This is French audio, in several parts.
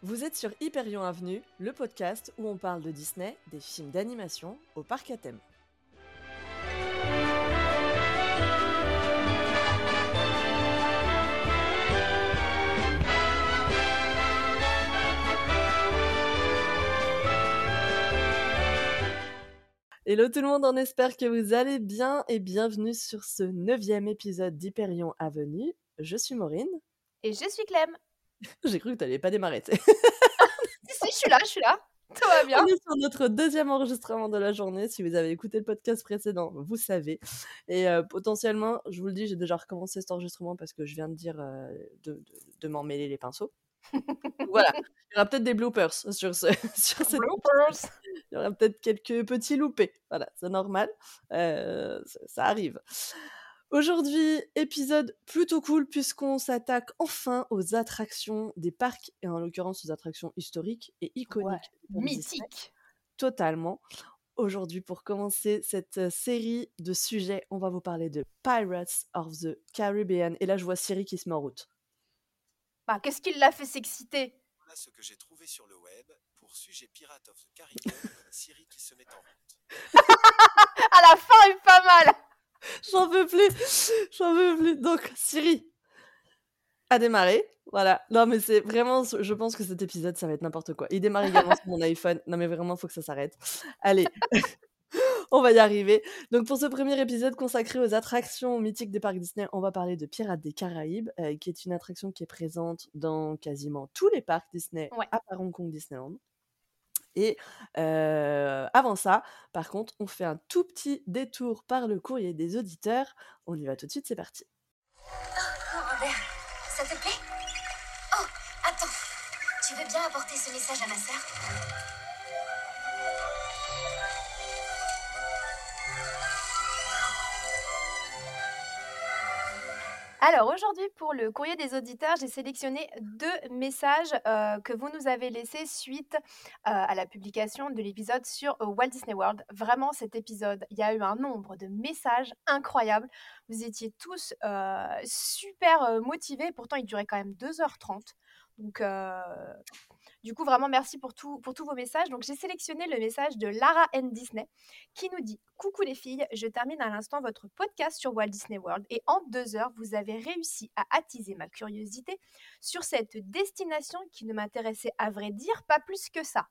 Vous êtes sur Hyperion Avenue, le podcast où on parle de Disney, des films d'animation au parc à thème. Hello tout le monde, on espère que vous allez bien et bienvenue sur ce neuvième épisode d'Hyperion Avenue. Je suis Maureen. Et je suis Clem. J'ai cru que tu n'allais pas démarrer. Si, si, je suis là, je suis là. Tout va bien. On est sur notre deuxième enregistrement de la journée. Si vous avez écouté le podcast précédent, vous savez. Et euh, potentiellement, je vous le dis, j'ai déjà recommencé cet enregistrement parce que je viens de dire euh, de, de, de m'en mêler les pinceaux. voilà, il y aura peut-être des bloopers sur, ce, sur cette Bloopers. Il y aura peut-être quelques petits loupés. Voilà, c'est normal. Euh, ça, ça arrive. Aujourd'hui, épisode plutôt cool puisqu'on s'attaque enfin aux attractions des parcs et en l'occurrence aux attractions historiques et iconiques. Ouais, des parcs Disney. Mythique. Totalement. Aujourd'hui, pour commencer cette euh, série de sujets, on va vous parler de Pirates of the Caribbean. Et là, je vois Siri qui se met en route. Bah, qu'est-ce qui l'a fait s'exciter? Voilà ce que j'ai trouvé sur le web pour sujet Pirate of the Caribbean, Siri qui se met en route. À la fin est pas mal. J'en peux plus J'en peux plus Donc, Siri a démarré. Voilà. Non, mais c'est vraiment... Je pense que cet épisode, ça va être n'importe quoi. Il démarre également sur mon iPhone. Non, mais vraiment, il faut que ça s'arrête. Allez On va y arriver. Donc pour ce premier épisode consacré aux attractions mythiques des parcs Disney, on va parler de Pirates des Caraïbes, euh, qui est une attraction qui est présente dans quasiment tous les parcs Disney, Ouais. à part Hong Kong Disneyland. Et avant ça, par contre, on fait un tout petit détour par le courrier des auditeurs. On y va tout de suite, c'est parti. Oh, Robert, ça te plaît? Oh, attends. Tu veux bien apporter ce message à ma sœur? Alors aujourd'hui, pour le courrier des auditeurs, j'ai sélectionné deux messages euh, que vous nous avez laissés suite euh, à la publication de l'épisode sur euh, Walt Disney World. Vraiment, cet épisode, il y a eu un nombre de messages incroyables. Vous étiez tous super motivés. Pourtant, il durait quand même 2h30. Donc, euh, du coup, vraiment, merci pour, pour tous vos messages. Donc, j'ai sélectionné le message de Lara N. Disney qui nous dit Coucou les filles, je termine à l'instant votre podcast sur Walt Disney World et en deux heures, vous avez réussi à attiser ma curiosité sur cette destination qui ne m'intéressait à vrai dire pas plus que ça.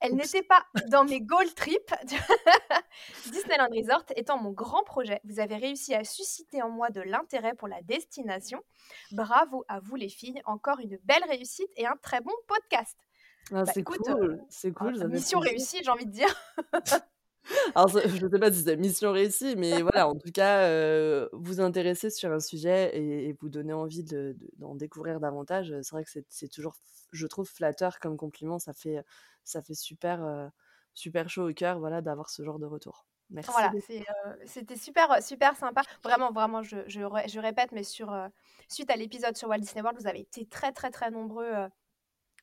Elle n'était pas dans mes goal trips. Disneyland Resort étant mon grand projet, vous avez réussi à susciter en moi de l'intérêt pour la destination. Bravo à vous les filles, encore une belle réussite et un très bon podcast. Ah, Bah, c'est écoute, cool, c'est cool. ça fait Mission réussie, j'ai envie de dire. Alors, ça- je ne sais pas si c'est mission réussie, mais voilà, en tout cas, euh, vous intéresser sur un sujet et, et vous donner envie de- de- d'en découvrir davantage. C'est vrai que c'est c'est toujours, je trouve, flatteur comme compliment. Ça fait, ça fait super, euh, super chaud au cœur, voilà, d'avoir ce genre de retour. Merci. Voilà, c'est, euh, c'était super, super sympa. Vraiment, vraiment, je, je, ré- je répète, mais sur, suite à l'épisode sur Walt Disney World, vous avez été très, très, très nombreux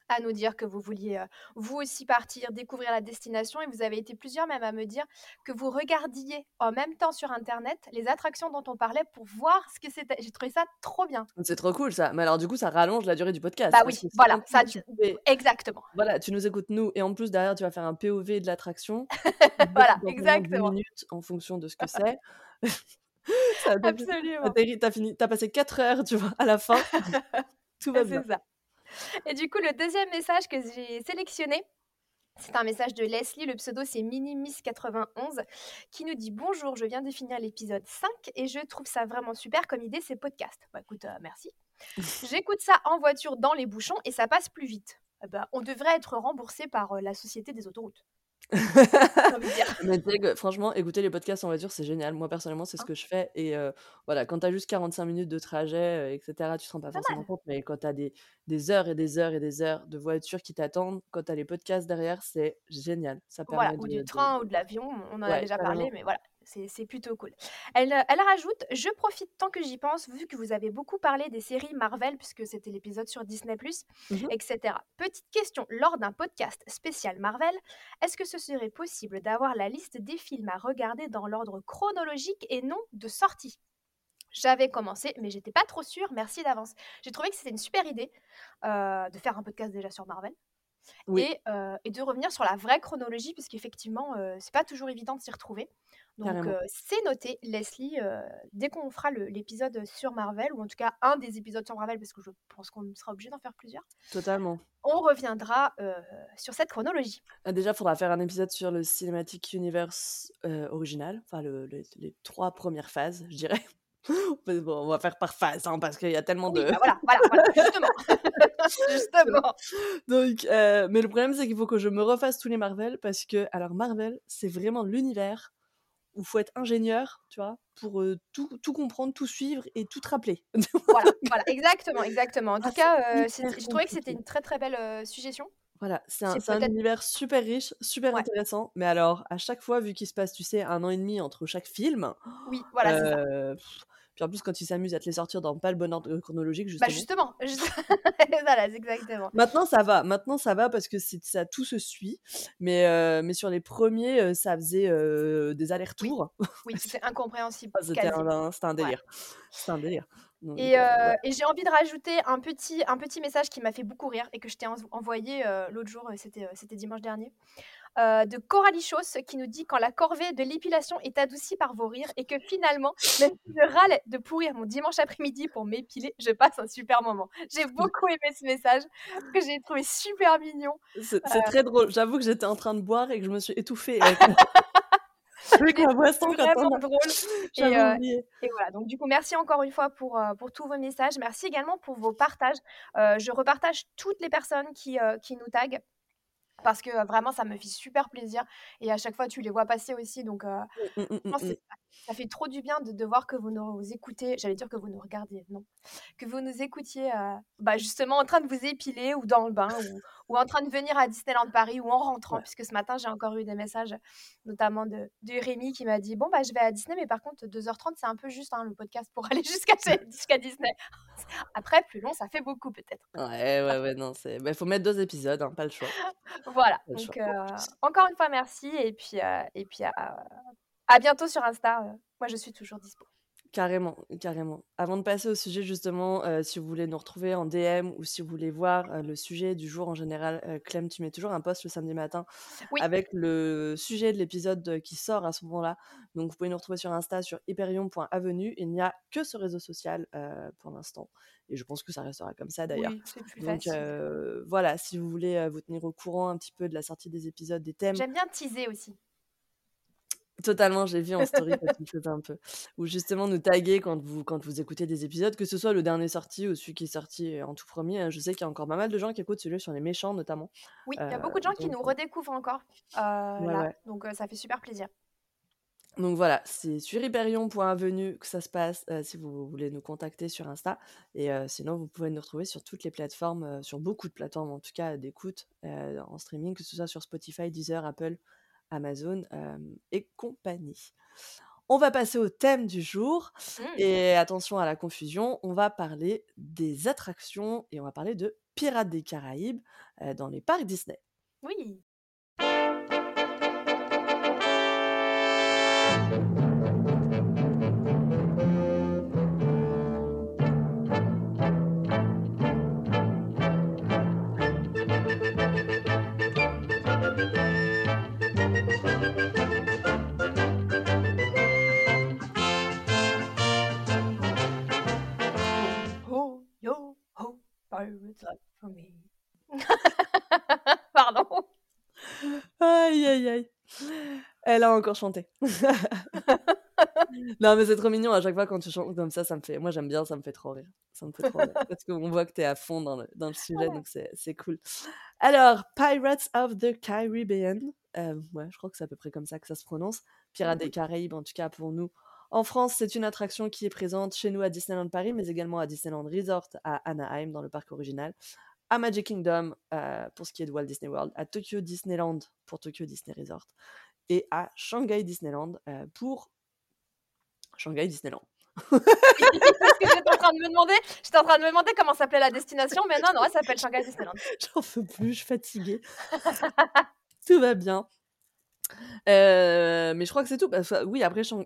à nous dire que vous vouliez euh, vous aussi partir, découvrir la destination. Et vous avez été plusieurs même à me dire que vous regardiez en même temps sur Internet les attractions dont on parlait pour voir ce que c'était. J'ai trouvé ça trop bien. C'est trop cool ça. Mais alors, du coup, ça rallonge la durée du podcast. Bah oui, voilà, ça, tu exactement. Voilà, tu nous écoutes nous, et en plus derrière tu vas faire un POV de l'attraction. Voilà, dans au moins 10 exactement. minutes en fonction de ce que c'est. Absolument. T'as fini, t'as passé 4 heures, tu vois, à la fin. Tout va bien. C'est ça. Et du coup, le deuxième message que j'ai sélectionné, c'est un message de Leslie, le pseudo c'est Minimis91, qui nous dit Bonjour, je viens de finir l'épisode 5 et je trouve ça vraiment super comme idée ces podcasts. Bah écoute, euh, merci. J'écoute ça en voiture dans les bouchons et ça passe plus vite. Eh ben, on devrait être remboursé par euh, la société des autoroutes. Mais que, franchement, écouter les podcasts en voiture, c'est génial. Moi, personnellement, c'est ce Hein que je fais. Et euh, voilà, quand t'as juste 45 minutes de trajet, euh, etc., tu te rends pas forcément compte. Mais quand t'as des, des heures et des heures et des heures de voiture qui t'attendent, quand t'as les podcasts derrière, c'est génial. Ça Voilà, permet ou de, du de- train ou de l'avion, on en a déjà parlé, mais voilà, c'est plutôt cool. Elle, euh, elle rajoute Je profite tant que j'y pense, vu que vous avez beaucoup parlé des séries Marvel, puisque c'était l'épisode sur Disney, Mhm. etc. Petite question lors d'un podcast spécial Marvel, est-ce que ce serait possible d'avoir la liste des films à regarder dans l'ordre chronologique et non de sortie? J'avais commencé, mais j'étais pas trop sûre. Merci d'avance. J'ai trouvé que c'était une super idée euh, de faire un podcast déjà sur Marvel. Oui. Et, euh, et de revenir sur la vraie chronologie, puisqu'effectivement, euh, c'est pas toujours évident de s'y retrouver. Donc, c'est noté, Leslie, dès qu'on fera l'épisode sur Marvel, ou en tout cas un des épisodes sur Marvel, parce que je pense qu'on sera obligé d'en faire plusieurs, Totalement. on reviendra sur cette chronologie. Ah, Déjà, il faudra faire un épisode sur le Cinematic Universe original, enfin le- le- les trois premières phases, je dirais. Bon, on va faire par phase, hein, parce qu'il y a tellement Oui, de... bah voilà, voilà, voilà, justement. justement. Donc, euh, mais le problème, c'est qu'il faut que je me refasse tous les Marvel, parce que, alors Marvel, c'est vraiment l'univers où il faut être ingénieur, tu vois, pour euh, tout, tout comprendre, tout suivre et tout te rappeler. Voilà, voilà, exactement, exactement. En Ah, tout cas, euh, je trouvais que c'était une très très belle suggestion. Voilà, c'est un, univers super riche, super Ouais. intéressant, mais alors, à chaque fois, vu qu'il se passe, tu sais, un an et demi entre chaque film, Oui, voilà, c'est ça. pff, puis en plus, quand ils s'amusent à te les sortir dans pas le bon ordre chronologique, Bah justement. justement, juste- voilà, c'est exactement. Maintenant, ça va. Maintenant, ça va parce que c'est ça tout se suit. Mais, euh, mais sur les premiers, euh, ça faisait euh, des allers-retours. Oui, c'était incompréhensible. Ah, C'était un, Ouais. délire. C'était un délire. Donc, Et, euh, ouais. et j'ai envie de rajouter un petit, un petit message qui m'a fait beaucoup rire et que je t'ai en- envoyé l'autre jour, c'était, c'était dimanche dernier, euh, de Coralie Chauss qui nous dit quand la corvée de l'épilation est adoucie par vos rires et que finalement, même si je râle de pourrir mon dimanche après-midi pour m'épiler, je passe un super moment. J'ai beaucoup aimé ce message que j'ai trouvé super mignon. C'est c'est euh, très drôle. J'avoue que j'étais en train de boire et que je me suis étouffée avec, ma boisson C'est quand on vraiment a... drôle. Et, euh. Et voilà, donc du coup, merci encore une fois pour, euh, pour tous vos messages. Merci également pour vos partages. Euh, je repartage toutes les personnes qui, euh, qui nous taguent parce que vraiment, ça me fait super plaisir. Et à chaque fois, tu les vois passer aussi. Donc, mm, franchement, mm. c'est- ça fait trop du bien de, de voir que vous nous écoutez. J'allais dire que vous nous regardiez, non. Que vous nous écoutiez euh, bah, justement en train de vous épiler ou dans le bain ou, ou en train de venir à Disneyland Paris ou en rentrant. Ouais. Puisque ce matin, j'ai encore eu des messages, notamment de, de Rémi qui m'a dit Bon, bah, je vais à Disney, mais par contre, 2h30, c'est un peu juste hein, le podcast pour aller jusqu'à jusqu'à Disney. Après, plus long, ça fait beaucoup peut-être. Ouais, ouais, ouais, non, c'est... Il faut mettre deux épisodes, hein, pas le choix. Voilà. Pas Donc, euh, encore une fois, merci. Et puis, euh, et puis à, bientôt sur Insta. euh, Moi, je suis toujours dispo. Carrément, carrément. Avant de passer au sujet, justement, euh, si vous voulez nous retrouver en DM ou si vous voulez voir euh, le sujet du jour en général, euh, Clem, tu mets toujours un post le samedi matin Oui. avec le sujet de l'épisode qui sort à ce moment-là. Donc, vous pouvez nous retrouver sur Insta, sur hyperion.avenue. Il n'y a que ce réseau social pour l'instant. Et je pense que ça restera comme ça d'ailleurs. Oui, c'est plus Donc, facile. voilà, si vous voulez vous tenir au courant un petit peu de la sortie des épisodes, des thèmes, J'aime bien teaser aussi. Totalement, j'ai vu en story que tu le faisais un peu. Ou justement nous taguer quand vous, quand vous écoutez des épisodes, que ce soit le dernier sorti ou celui qui est sorti euh, en tout premier. hein. Je sais qu'il y a encore pas mal de gens qui écoutent celui sur les méchants notamment. Oui, il y a Euh, beaucoup de gens qui nous euh, redécouvrent encore euh, Ouais, là. ouais. Donc, euh, ça fait super plaisir. Donc voilà, c'est sur hyperion.avenue que ça se passe euh, si vous voulez nous contacter sur Insta. Et euh, sinon, vous pouvez nous retrouver sur toutes les plateformes, euh, sur beaucoup de plateformes en tout cas d'écoute en streaming, que ce soit sur Spotify, Deezer, Apple, Amazon euh, et compagnie. On va passer au thème du jour. Mm. Et attention à la confusion, on va parler des attractions et on va parler de Pirates des Caraïbes euh, dans les parcs Disney. Oui. Pardon. Aïe, aïe, aïe. Elle a encore chanté. non, mais c'est trop mignon à chaque fois quand tu chantes comme ça, ça me fait. Moi, j'aime bien, ça me fait trop rire. Ça me fait trop rire. Parce qu'on voit que tu es à fond dans le, dans le sujet, donc c'est c'est cool. Alors, Pirates of the Caribbean. euh, ouais, je crois que c'est à peu près comme ça que ça se prononce. Pirates des Caraïbes, en tout cas pour nous. En France, c'est une attraction qui est présente chez nous à Disneyland Paris, mais également à Disneyland Resort à Anaheim, dans le parc original, à Magic Kingdom euh, pour ce qui est de Walt Disney World, à Tokyo Disneyland pour Tokyo Disney Resort, et à Shanghai Disneyland euh, pour Shanghai Disneyland. Parce que j'étais en train de me demander, j'étais en train de me demander comment s'appelait la destination, mais non, non, elle s'appelle Shanghai Disneyland. J'en peux plus, je suis fatiguée. Tout va bien. Euh, mais je crois que c'est tout. Que, oui, après, Shang-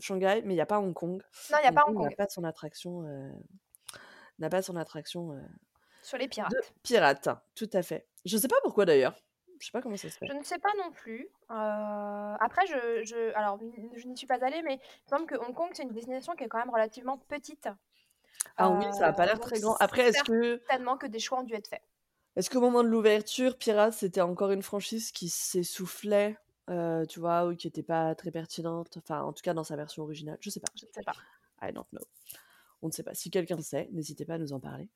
Shanghai, mais il y a pas Hong Kong. Non, il y a Hong pas Kong Hong n'a Kong. pas son attraction, n'a pas son attraction, Sur les de pirates. pirates, tout à fait. Je sais pas pourquoi d'ailleurs. Je sais pas comment ça se fait. Je ne sais pas non plus. Heu, après je je alors je n'y suis pas allée, mais il me semble que Hong Kong, c'est une destination qui est quand même relativement petite. Ah oui, ça a pas Heu, l'air très grand. Après, est-ce que certainement que des choix ont dû être faits. est-ce qu'au moment de l'ouverture, Pirates, c'était encore une franchise qui s'essoufflait, heu, tu vois? Ou qui était pas très pertinente? Enfin, en tout cas dans sa version originale? Je sais pas. Je ne sais pas. I don't know. On ne sait pas. Si quelqu'un sait, n'hésitez pas à nous en parler.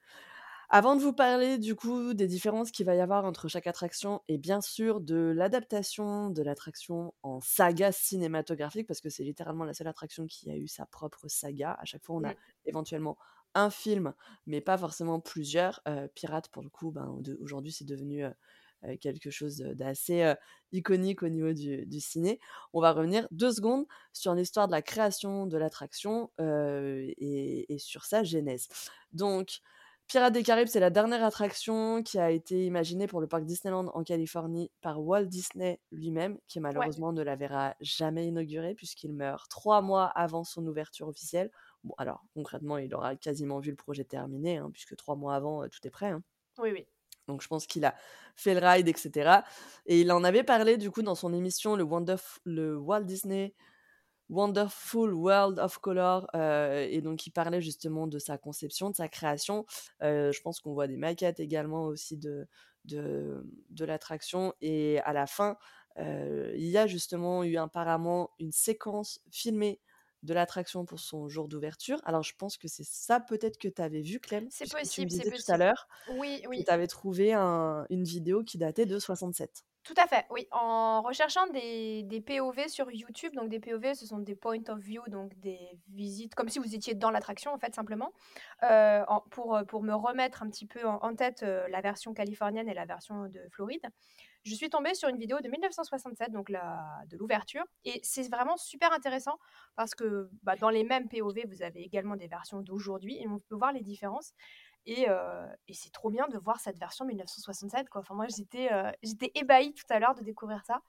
Avant de vous parler du coup des différences qu'il va y avoir entre chaque attraction et bien sûr de l'adaptation de l'attraction en saga cinématographique, parce que c'est littéralement la seule attraction qui a eu sa propre saga. À chaque fois, on a éventuellement un film, mais pas forcément plusieurs. Heu, Pirates pour le coup, ben, aujourd'hui, c'est devenu, heu heu, quelque chose d'assez, heu, iconique au niveau du du ciné. On va revenir 2 secondes sur l'histoire de la création de l'attraction, et et sur sa genèse. Donc Pirates des Caraïbes, c'est la dernière attraction qui a été imaginée pour le parc Disneyland en Californie par Walt Disney lui-même, qui Ouais. malheureusement ne la verra jamais inaugurée puisqu'il meurt 3 mois avant son ouverture officielle. Bon alors concrètement, il aura quasiment vu le projet terminé, hein, puisque 3 mois avant, heu, tout est prêt, hein. Oui, oui. Donc je pense qu'il a fait le ride et cetera et il en avait parlé du coup dans son émission le le Walt Disney Wonderful World of Color, heu et donc il parlait justement de sa conception, de sa création. Heu, je pense qu'on voit des maquettes également aussi de de de l'attraction et à la fin, heu, il y a justement eu apparemment une séquence filmée de l'attraction pour son jour d'ouverture. Alors je pense que c'est ça peut-être que tu avais vu Clem? C'est Puisque tu me possible, c'est disais tout à possible. l'heure Oui, oui. tu avais trouvé un une vidéo qui datait de 67. Tout à fait, oui. En recherchant des des POV sur YouTube, donc des POV, ce sont des point of view, donc des visites comme si vous étiez dans l'attraction en fait simplement. En pour, heu, pour me remettre un petit peu en tête, heu, la version californienne et la version de Floride, je suis tombée sur une vidéo de 1967, donc la de l'ouverture et c'est vraiment super intéressant parce que, bah, dans les mêmes POV, vous avez également des versions d'aujourd'hui et on peut voir les différences et heu et c'est trop bien de voir cette version 1967 quoi. Enfin moi j'étais, j'étais ébahie tout à l'heure de découvrir ça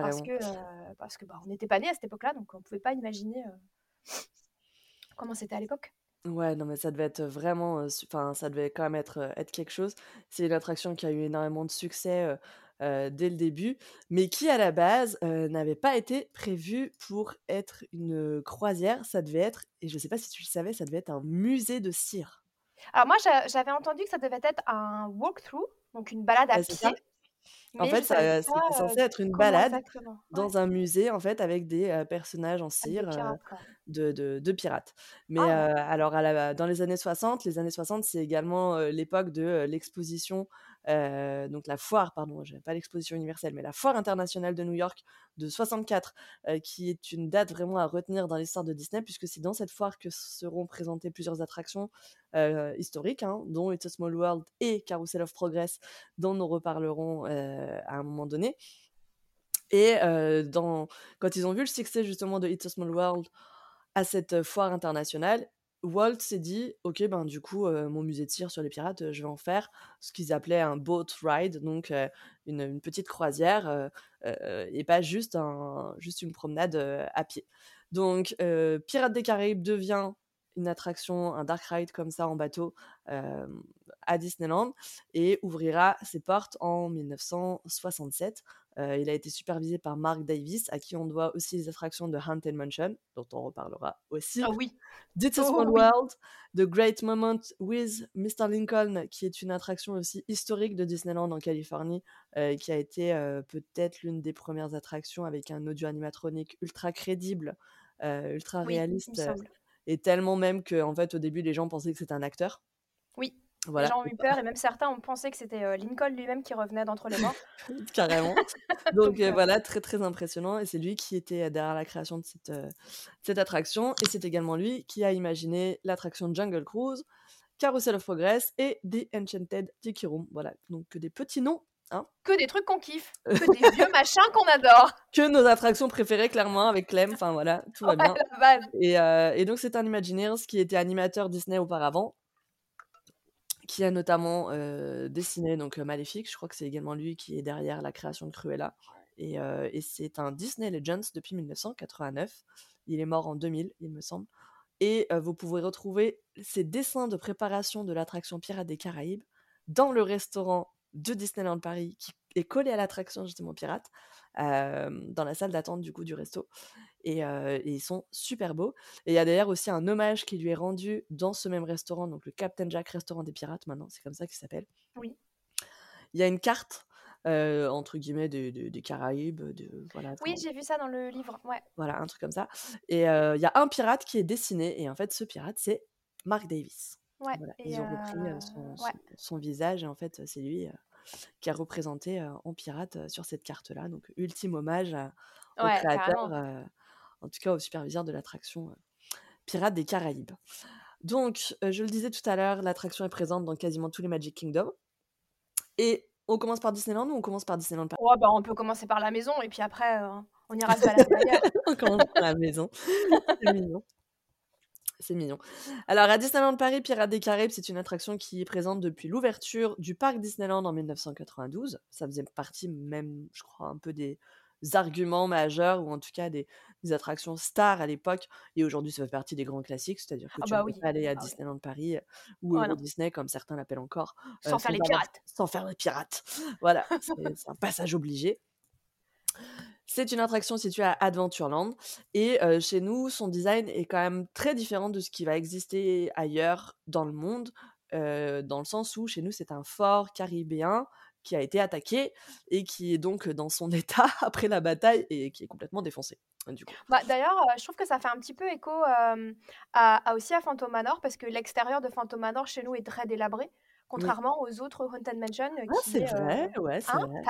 parce Carrément. que, heu, parce que, bah, on n'était pas nés à cette époque-là, donc on pouvait pas imaginer, heu, comment c'était à l'époque. Ouais, non mais ça devait être vraiment, enfin ça devait quand même être, être quelque chose. C'est une attraction qui a eu énormément de succès, dès le début, mais qui à la base, n'avait pas été prévue pour être une, croisière. Ça devait être et je sais pas si tu le savais, ça devait être un musée de cire. Alors moi j'a j'avais entendu que ça devait être un walk-through, donc une balade à pied, En fait, c'était censé être une balade exactement. Ouais, dans un musée, en fait, avec des, heu, personnages en cire, pirates quoi. de de de pirates. Mais, Ah! alors à la dans les années 60, les années 60, c'est également, l'époque de, l'exposition, heu, donc la foire, pardon, j'ai pas l'exposition universelle, mais la foire internationale de New York de 64, heu, qui est une date vraiment à retenir dans l'histoire de Disney, puisque c'est dans cette foire que seront présentées plusieurs attractions, heu, historiques, hein, dont It's a Small World et Carousel of Progress, dont nous reparlerons, à un moment donné. Et quand ils ont vu le succès justement de It's a Small World à cette, foire internationale, Walt s'est dit: «OK, ben, du coup, heu, mon musée de cire sur les pirates, heu, je vais en faire ce qu'ils appelaient un boat ride», donc heu, une, petite croisière, et pas juste un juste une promenade, à pied. Donc Pirates des Caraïbes devient une attraction, un dark ride comme ça en bateau, à Disneyland et ouvrira ses portes en 1967. Heu, il a été supervisé par Mark Davis, à qui on doit aussi les attractions de Haunted Mansion, dont on reparlera aussi. Ah oui. Oh Small oui. World, The Great Moment with Mr. Lincoln, qui est une attraction aussi historique de Disneyland en Californie, heu, qui a été, heu, peut-être l'une des premières attractions avec un audio animatronique ultra crédible, ultra Oui, réaliste, et tellement même qu'en fait, au début, les gens pensaient que c'était un acteur. Oui, les gens ont eu peur et même certains ont pensé que c'était, heu, Lincoln lui-même qui revenait d'entre les morts. Carrément. Donc heu, heu, voilà, très, très impressionnant et c'est lui qui était, heu, derrière la création de cette, cette attraction et c'est également lui qui a imaginé l'attraction Jungle Cruise, Carousel of Progress et The Enchanted Tiki Room. Voilà, donc que des petits noms, hein, que des trucs qu'on kiffe, que des vieux machins qu'on adore. que nos attractions préférées clairement avec Clem, enfin voilà, tout va bien et et donc c'est un Imagineers qui était animateur Disney auparavant, qui a notamment, dessiné donc Maléfique. Je crois que c'est également lui qui est derrière la création de Cruella et, euh, et c'est un Disney Legends depuis 1989. Il est mort en 2000, il me semble. Et vous pouvez retrouver ces dessins de préparation de l'attraction Pirates des Caraïbes dans le restaurant de Disneyland Paris qui est collé à l'attraction justement Pirate, euh, dans la salle d'attente du coup du resto. Et, euh, et ils sont super beaux. Et il y a d'ailleurs aussi un hommage qui lui est rendu dans ce même restaurant, donc le Captain Jack Restaurant des Pirates maintenant, c'est comme ça qu'il s'appelle. Oui. Il y a une carte euh, entre guillemets des, des- des Caraïbes, de, voilà, Oui, j'ai vu ça dans le livre. Ouais. voilà, un truc comme ça. Et euh, il y a un pirate qui est dessiné, et en fait, ce pirate, c'est Mark Davis. Ouais. Voilà, ils ont repris euh, son, ouais. son- son visage, et en fait, c'est lui qui a représenté en pirate sur cette carte-là. Donc, ultime hommage au Ouais, créateur, en tout cas au superviseur de l'attraction Pirates des Caraïbes. Donc, je le disais tout à l'heure, l'attraction est présente dans quasiment tous les Magic Kingdom. Et on commence par Disneyland ou on commence par Disneyland Paris? Ouais, bah, on peut commencer par la maison et puis après, euh, on ira se balader. On commence par la maison. C'est mignon. C'est mignon. Alors, à Disneyland Paris, Pirates des Caraïbes, c'est une attraction qui est présente depuis l'ouverture du parc Disneyland en 1992. Ça faisait partie même, je crois, un peu des arguments majeurs, ou en tout cas des, des attractions stars à l'époque. Et aujourd'hui, ça fait partie des grands classiques, c'est-à-dire que Ah tu bah peux pas aller à Ah. Disneyland Paris euh, ou Oh Euro non. Disney, comme certains l'appellent encore, euh, Sans faire les avoir- pirates. sans faire les pirates. Voilà, c'est un passage obligé. C'est une attraction située à Adventureland et euh, chez nous, son design est quand même très différent de ce qui va exister ailleurs dans le monde, euh, dans le sens où chez nous, c'est un fort caribéen qui a été attaqué et qui est donc dans son état après la bataille et qui est complètement défoncé. Bah, D'ailleurs, euh, je trouve que ça fait un petit peu écho à, à aussi à Phantom Manor parce que l'extérieur de Phantom Manor chez nous est très délabré, contrairement aux autres Haunted Mansion. euh, Ah, qui c'est est, euh, vrai, ouais, c'est hein, vrai.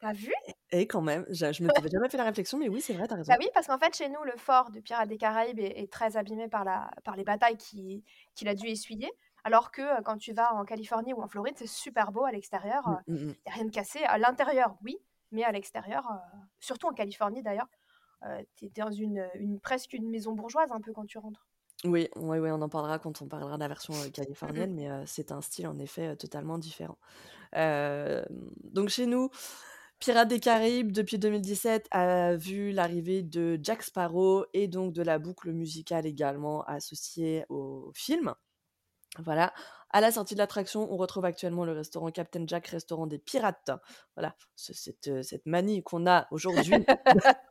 T'as eh, vu? Et quand même, je, je me t'avais jamais fait la réflexion, mais oui, c'est vrai, t'as raison. Bah oui, parce qu'en fait, chez nous, le fort de Pirates des Caraïbes est, est très abîmé par, la, par les batailles qui- qu'il a dû essuyer. Alors que euh, quand tu vas en Californie ou en Floride, c'est super beau à l'extérieur. Mm, Il mm, mm. n'y a rien de cassé. À l'intérieur, oui, mais à l'extérieur, euh, surtout en Californie d'ailleurs, tu es dans une, une, presque une maison bourgeoise un peu quand tu rentres. Oui, oui, oui, on en parlera quand on parlera de la version Mhm. californienne, mais c'est un style en effet totalement différent. Donc chez nous, Pirates des Caraïbes, depuis 2017, a vu l'arrivée de Jack Sparrow et donc de la boucle musicale également associée au film. Voilà. À la sortie de l'attraction, on retrouve actuellement le restaurant Captain Jack, restaurant des pirates. Voilà, ce- cette, cette manie qu'on a aujourd'hui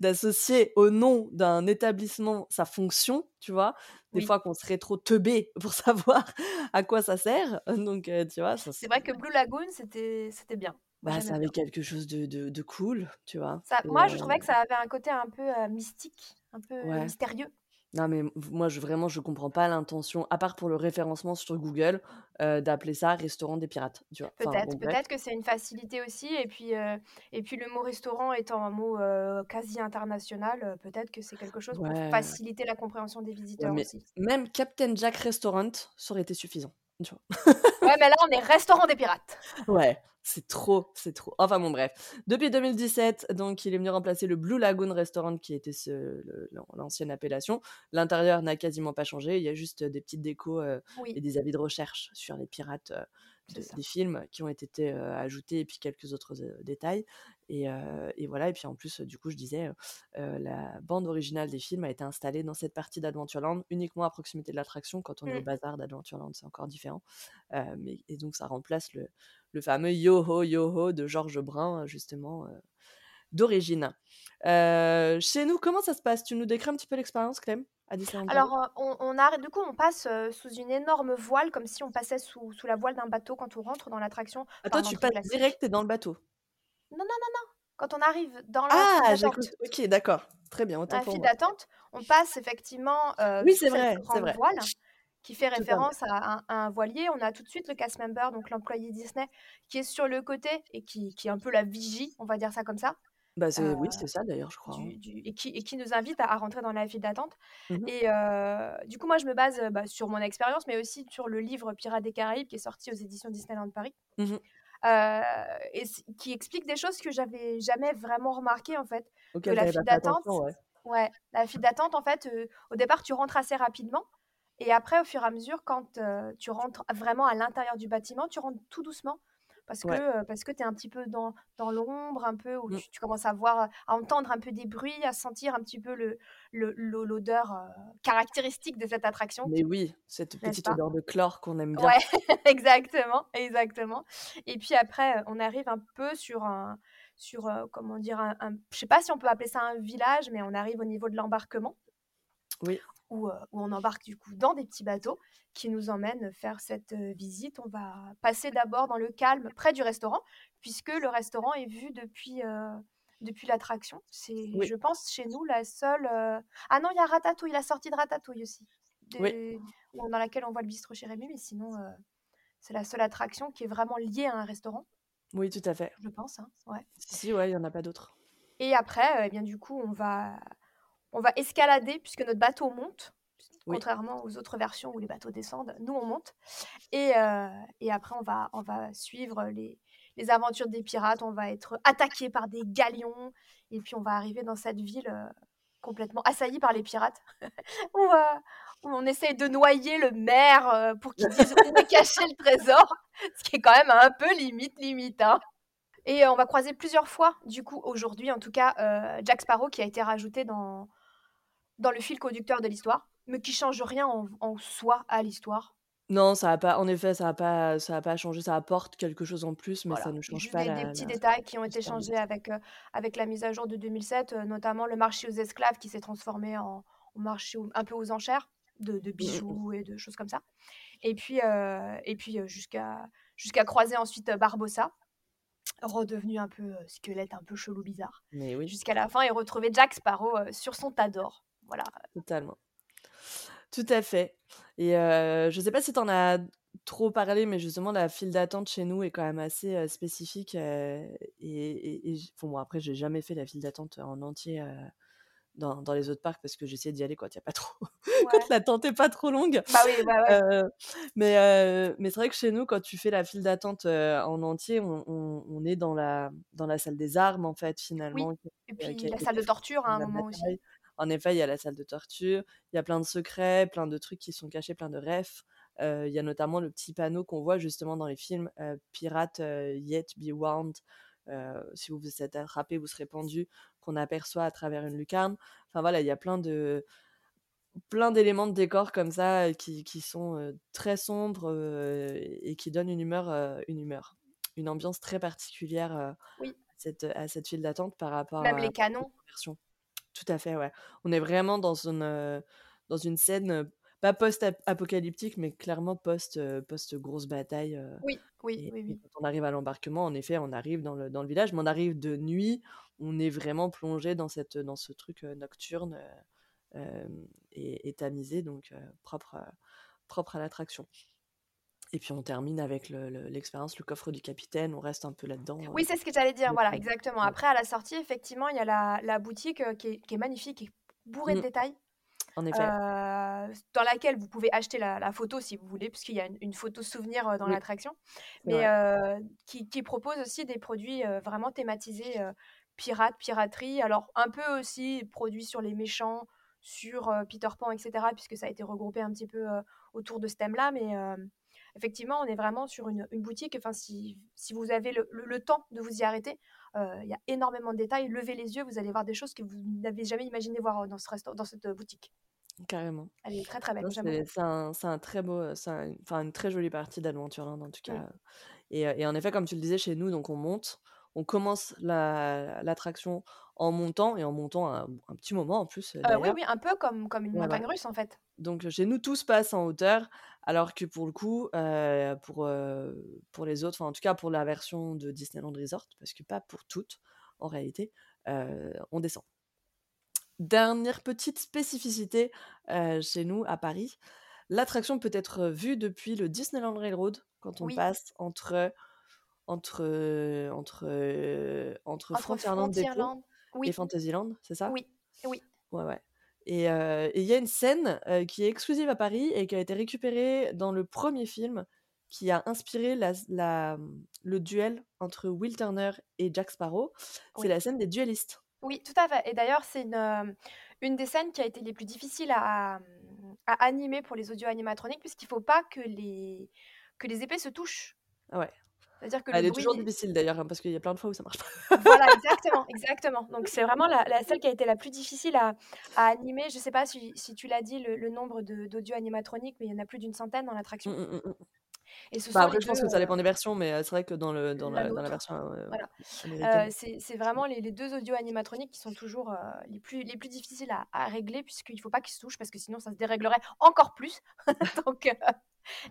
d'associer au nom d'un établissement sa fonction, tu vois? Des Oui. fois qu'on serait trop teubé pour savoir à quoi ça sert. Donc, euh, tu vois, ça, C'est vrai que Blue Lagoon, c'était c'était bien. Bah, ça avait bien. quelque chose de, de, de cool, tu vois? Ça, moi, je euh, trouvais que ça avait un côté un peu euh, mystique, un peu Ouais. mystérieux. Non, mais moi, je, vraiment, je comprends pas l'intention, à part pour le référencement sur Google, euh, d'appeler ça restaurant des pirates, tu vois. Enfin, Peut-être, bon, peut-être que c'est une facilité aussi. Et puis, euh, et puis le mot restaurant étant un mot euh, quasi international, peut-être que c'est quelque chose pour faciliter la compréhension des Ouais, visiteurs mais aussi. même Captain Jack Restaurant, ça aurait été suffisant. Tu vois. Ouais, mais là, on est restaurant des pirates. Ouais, c'est trop, c'est trop. Enfin bon, bref. Depuis 2017, donc, il est venu remplacer le Blue Lagoon Restaurant qui était l'ancienne appellation. L'intérieur n'a quasiment pas changé. Il y a juste des petites décos euh, et des avis de recherche sur les pirates euh, de- des films qui ont été euh, ajoutés et puis quelques autres euh, détails. Et, euh, et voilà. Et puis en plus, euh, du coup, je disais, euh, euh, la bande originale des films a été installée dans cette partie d'Adventureland uniquement à proximité de l'attraction. Quand on est au Mm. bazar d'Adventureland, c'est encore différent. Euh, mais, et donc, ça remplace le, le fameux Yo-Ho, Yo-Ho de Georges Brun, justement, euh, d'origine. Euh, chez nous, comment ça se passe? Tu nous décris un petit peu l'expérience, Clem, à Disneyland Paris Alors, euh, on, on du coup, on passe euh, sous une énorme voile, comme si on passait sous, sous la voile d'un bateau quand on rentre dans l'attraction. Ah, toi, Enfin, tu passes classique. direct, t'es dans le bateau? Non, non, non, non. Quand on arrive dans la Ah, file j'écoute. d'attente, Ok, d'accord. Très bien, autant la file d'attente, on passe effectivement euh, Oui, sous c'est cette vrai, c'est grande vrai. voile qui fait référence à un, à un voilier. On a tout de suite le cast member, donc l'employé Disney, qui est sur le côté et qui, qui est un peu la vigie, on va dire ça comme ça, Bah, c'est, euh, oui, c'est ça d'ailleurs, je crois. hein. du, du- et, qui, et qui nous invite à, à rentrer dans la file d'attente. Mhm. Et euh, du coup, moi, je me base bah, sur mon expérience, mais aussi sur le livre Pirates des Caraïbes qui est sorti aux éditions Disneyland Paris. Mhm. euh, et qui explique des choses que j'avais jamais vraiment remarquées en fait que Auquel la file d'attente ouais. ouais la file d'attente en fait euh, au départ tu rentres assez rapidement et après au fur et à mesure quand euh, tu rentres vraiment à l'intérieur du bâtiment tu rentres tout doucement parce Ouais. que, parce que tu es un petit peu dans dans l'ombre, un peu où Mmh. tu tu commences à voir, à entendre un peu des bruits, à sentir un petit peu le le l'odeur, heu, caractéristique de cette attraction, Mais oui, cette petite odeur de chlore qu'on aime bien. Ouais, exactement, exactement et puis après, on arrive un peu sur un sur, heu, comment dire? Un un je sais pas si on peut appeler ça un village, mais on arrive au niveau de l'embarquement Oui. Où, heu, où on embarque du coup dans des petits bateaux qui nous emmènent faire cette, heu, visite. On va passer d'abord dans le calme près du restaurant, puisque le restaurant est vu depuis, heu, depuis l'attraction. C'est, Oui. je pense, chez nous la seule, ah non, il y a Ratatouille, la sortie de Ratatouille aussi, Oui. des dans laquelle on voit le bistrot chez Rémi, mais sinon, c'est la seule attraction qui est vraiment liée à un restaurant, Oui, tout à fait. je pense, hein, ouais Si, ouais, il y en a pas d'autres. et après, eh bien du coup, on va on va escalader puisque notre bateau monte, Oui. contrairement aux autres versions où les bateaux descendent, nous on monte. Et et après on va on va suivre les les aventures des pirates, on va être attaqués par des galions. Et puis on va arriver dans cette ville, heu, complètement assaillie par les pirates. Où, heu, où on essaye de noyer le maire, pour qu'il dise où est caché le trésor, ce qui est quand même un peu limite, limite, hein. Et on va croiser plusieurs fois, du coup, aujourd'hui en tout cas, Jack Sparrow qui a été rajouté dans dans le fil conducteur de l'histoire, mais qui change rien en en soi à l'histoire. Non, ça a pas en effet, ça a pas ça a pas changé, ça apporte quelque chose en plus, mais ça ne change juste pas des des la petits la détails qui ont été changés avec, heu, avec la mise à jour de 2007, heu, notamment le marché aux esclaves qui s'est transformé en en marché un peu aux enchères de de Mmh mh, mmh. bijoux et de choses comme ça et puis, heu et puis, jusqu'à jusqu'à croiser ensuite, Barbossa, redevenu un peu, squelette, un peu chelou bizarre, Mais oui. jusqu'à la fin et retrouver Jack Sparrow, sur son tas d'or. Voilà. Totalement. Tout à fait et heu, je sais pas si tu en as trop parlé, mais justement la file d'attente chez nous est quand même assez, heu, spécifique, heu et et et bon, moi après j'ai jamais fait la file d'attente en entier, dans dans les autres parcs parce que j'essayais d'y aller quand il y a pas trop quand Ouais. l'attente est pas trop longue, Bah oui, bah ouais. mais mais c'est vrai que chez nous, quand tu fais la file d'attente, en entier, on on on est dans la dans la salle des armes, en fait, finalement, et puis la salle de torture à un moment aussi. En effet, il y a la salle de torture, il y a plein de secrets, plein de trucs qui sont cachés, plein de refs. Heu, il y a notamment le petit panneau qu'on voit justement dans les films, heu, Pirates, heu, yet be warned, si vous vous êtes attrapés, vous serez pendus, qu'on aperçoit à travers une lucarne. Enfin voilà, il y a plein de plein d'éléments de décor comme ça, qui qui sont, très sombres, et qui donnent une humeur, une humeur, une ambiance très particulière, à Oui. cette à cette file d'attente par rapport Même à les canons. d'autres versions. Tout à fait, ouais. On est vraiment dans une, heu, dans une scène, pas post-ap apocalyptique, mais clairement post, heu, post grosse bataille, Oui, oui, et oui, quand on arrive à l'embarquement, en effet, on arrive dans le dans le village, mais on arrive de nuit. On est vraiment plongé dans cette dans ce truc, nocturne, et et tamisé donc propre, propre à l'attraction et puis on termine avec le le l'expérience, le coffre du capitaine. On reste un peu là-dedans, Oui, heu, c'est ce que j'allais dire, voilà, exactement. Après à la sortie, effectivement, il y a la la boutique, heu, qui est qui est magnifique bourrée de Mmh. détails, En effet. s dans laquelle vous pouvez acheter la la photo si vous voulez, puisqu'il y a une une photo souvenir, dans Oui. l'attraction, mais qui qui propose aussi des produits, vraiment thématisés, heu, pirates, piraterie. Alors un peu aussi produits sur les méchants, sur, Peter Pan et cetera, puisque ça a été regroupé un petit peu, autour de ce thème-là, mais effectivement, on est vraiment sur une une boutique, enfin si si vous avez le le le temps de vous y arrêter, heu, il y a énormément de détails. Levez les yeux, vous allez voir des choses que vous n'avez jamais imaginé voir, heu, dans ce resta dans cette, heu, boutique. Carrément. Elle est très, très belle, c'est un c'est un très beau, c'est enfin une très jolie partie d'Adventureland en tout cas, et et en effet, comme tu le disais, chez nous, donc on monte, on commence la l'attraction en montant et en montant un un petit moment en plus, oui, oui, un peu comme comme une montagne russe, en fait. Donc chez nous, tout se passe en hauteur, alors que pour le coup, heu, pour, heu, pour les autres, enfin en tout cas pour la version de Disneyland Resort, parce que pas pour toutes en réalité, heu, on descend. Dernière petite spécificité, chez nous à Paris, l'attraction peut être vue depuis le Disneyland Railroad quand on Oui. passe entre entre, entre, entre Entre Frontierland et oui. Fantasyland, c'est ça? Oui, oui. Ouais, ouais et il y a une scène, qui est exclusive à Paris et qui a été récupérée dans le 1er film qui a inspiré la s la, mmh, le duel entre Will Turner et Jack Sparrow. C'est la scène des duellistes. Oui, tout à fait et d'ailleurs, c'est une, des scènes qui a été les plus difficiles à, mmh, à animer pour les audio animatroniques puisqu'il faut pas que les que les épées se touchent. Ouais. C'est-à-dire que Elle le est toujours difficile d'ailleurs, hein, parce qu'il y a plein de fois où ça marche pas. voilà, exactement, exactement. Donc c'est vraiment la la celle qui a été la plus difficile à à animer. Je sais pas si si tu l'as dit le le nombre d'audio animatroniques, mais il y en a plus d'une centaine dans l'attraction mmh, mmh, mmh. Et ce Bah, après je pense 2, que ça dépend des versions, mais heu, c'est vrai que dans le dans la la dans la nôtre, version, heu, voilà. c'est vraiment les les 2 audio animatroniques qui sont toujours, les plus les plus difficiles à à régler puisqu'il faut pas qu'ils se touchent parce que sinon ça se déréglerait encore plus. Donc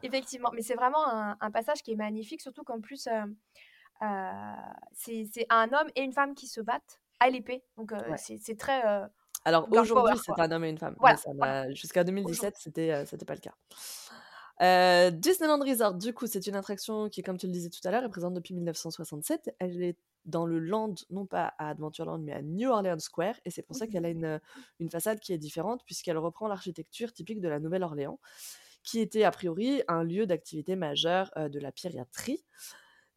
effectivement, mais c'est vraiment un un passage qui est magnifique, surtout qu'en plus, heu, c'est un homme et une femme qui se battent à l'épée. Donc Ouais. c'est très, Alors aujourd'hui, c'est un homme et une femme, Voilà, voilà. jusqu'à Aujour 2017, c'était, c'était pas le cas. Heu, Disneyland Resort, du coup, c'est une attraction qui, comme tu le disais tout à l'heure, est présente depuis 1967. Elle est dans le land, non pas à Adventureland, mais à New Orleans Square et c'est pour ça qu'elle a une, heu, une façade qui est différente puisqu'elle reprend l'architecture typique de la Nouvelle-Orléans, qui était a priori un lieu d'activité majeure, heu, de la piraterie.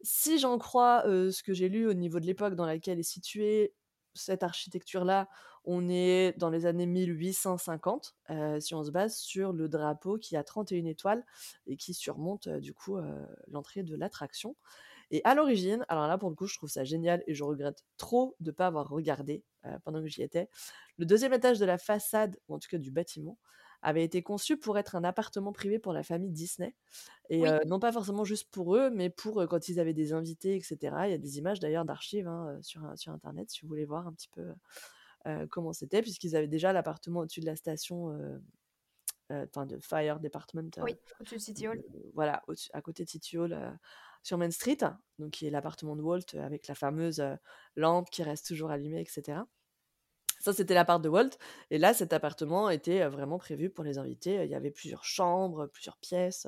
Si j'en crois, heu, ce que j'ai lu au niveau de l'époque dans laquelle est située cette architecture-là, on est dans les années 1850, heu, si on se base sur le drapeau qui a 31 étoiles et qui surmonte, heu, du coup, heu, l'entrée de l'attraction et à l'origine, alors là, pour le coup, je trouve ça génial et je regrette trop de pas avoir regardé, pendant que j'y étais. Le 2e étage de la façade, ou en tout cas du bâtiment, avait été conçu pour être un appartement privé pour la famille Disney et Oui. non pas forcément juste pour eux, mais pour, quand ils avaient des invités et cetera. Il y a des images d'ailleurs d'archives, hein, sur, sur internet si vous voulez voir un petit peu, comment c'était puisqu'ils avaient déjà l'appartement au-dessus de la station, enfin de Fire Department, Oui, au-dessus de City Hall. voilà, à côté de City Hall, sur Main Street, donc qui est l'appartement de Walt, avec la fameuse, lampe qui reste toujours allumée et cetera. Ça, c'était l'appart de Walt et là, cet appartement était, vraiment prévu pour les invités. Il y avait plusieurs chambres, plusieurs pièces,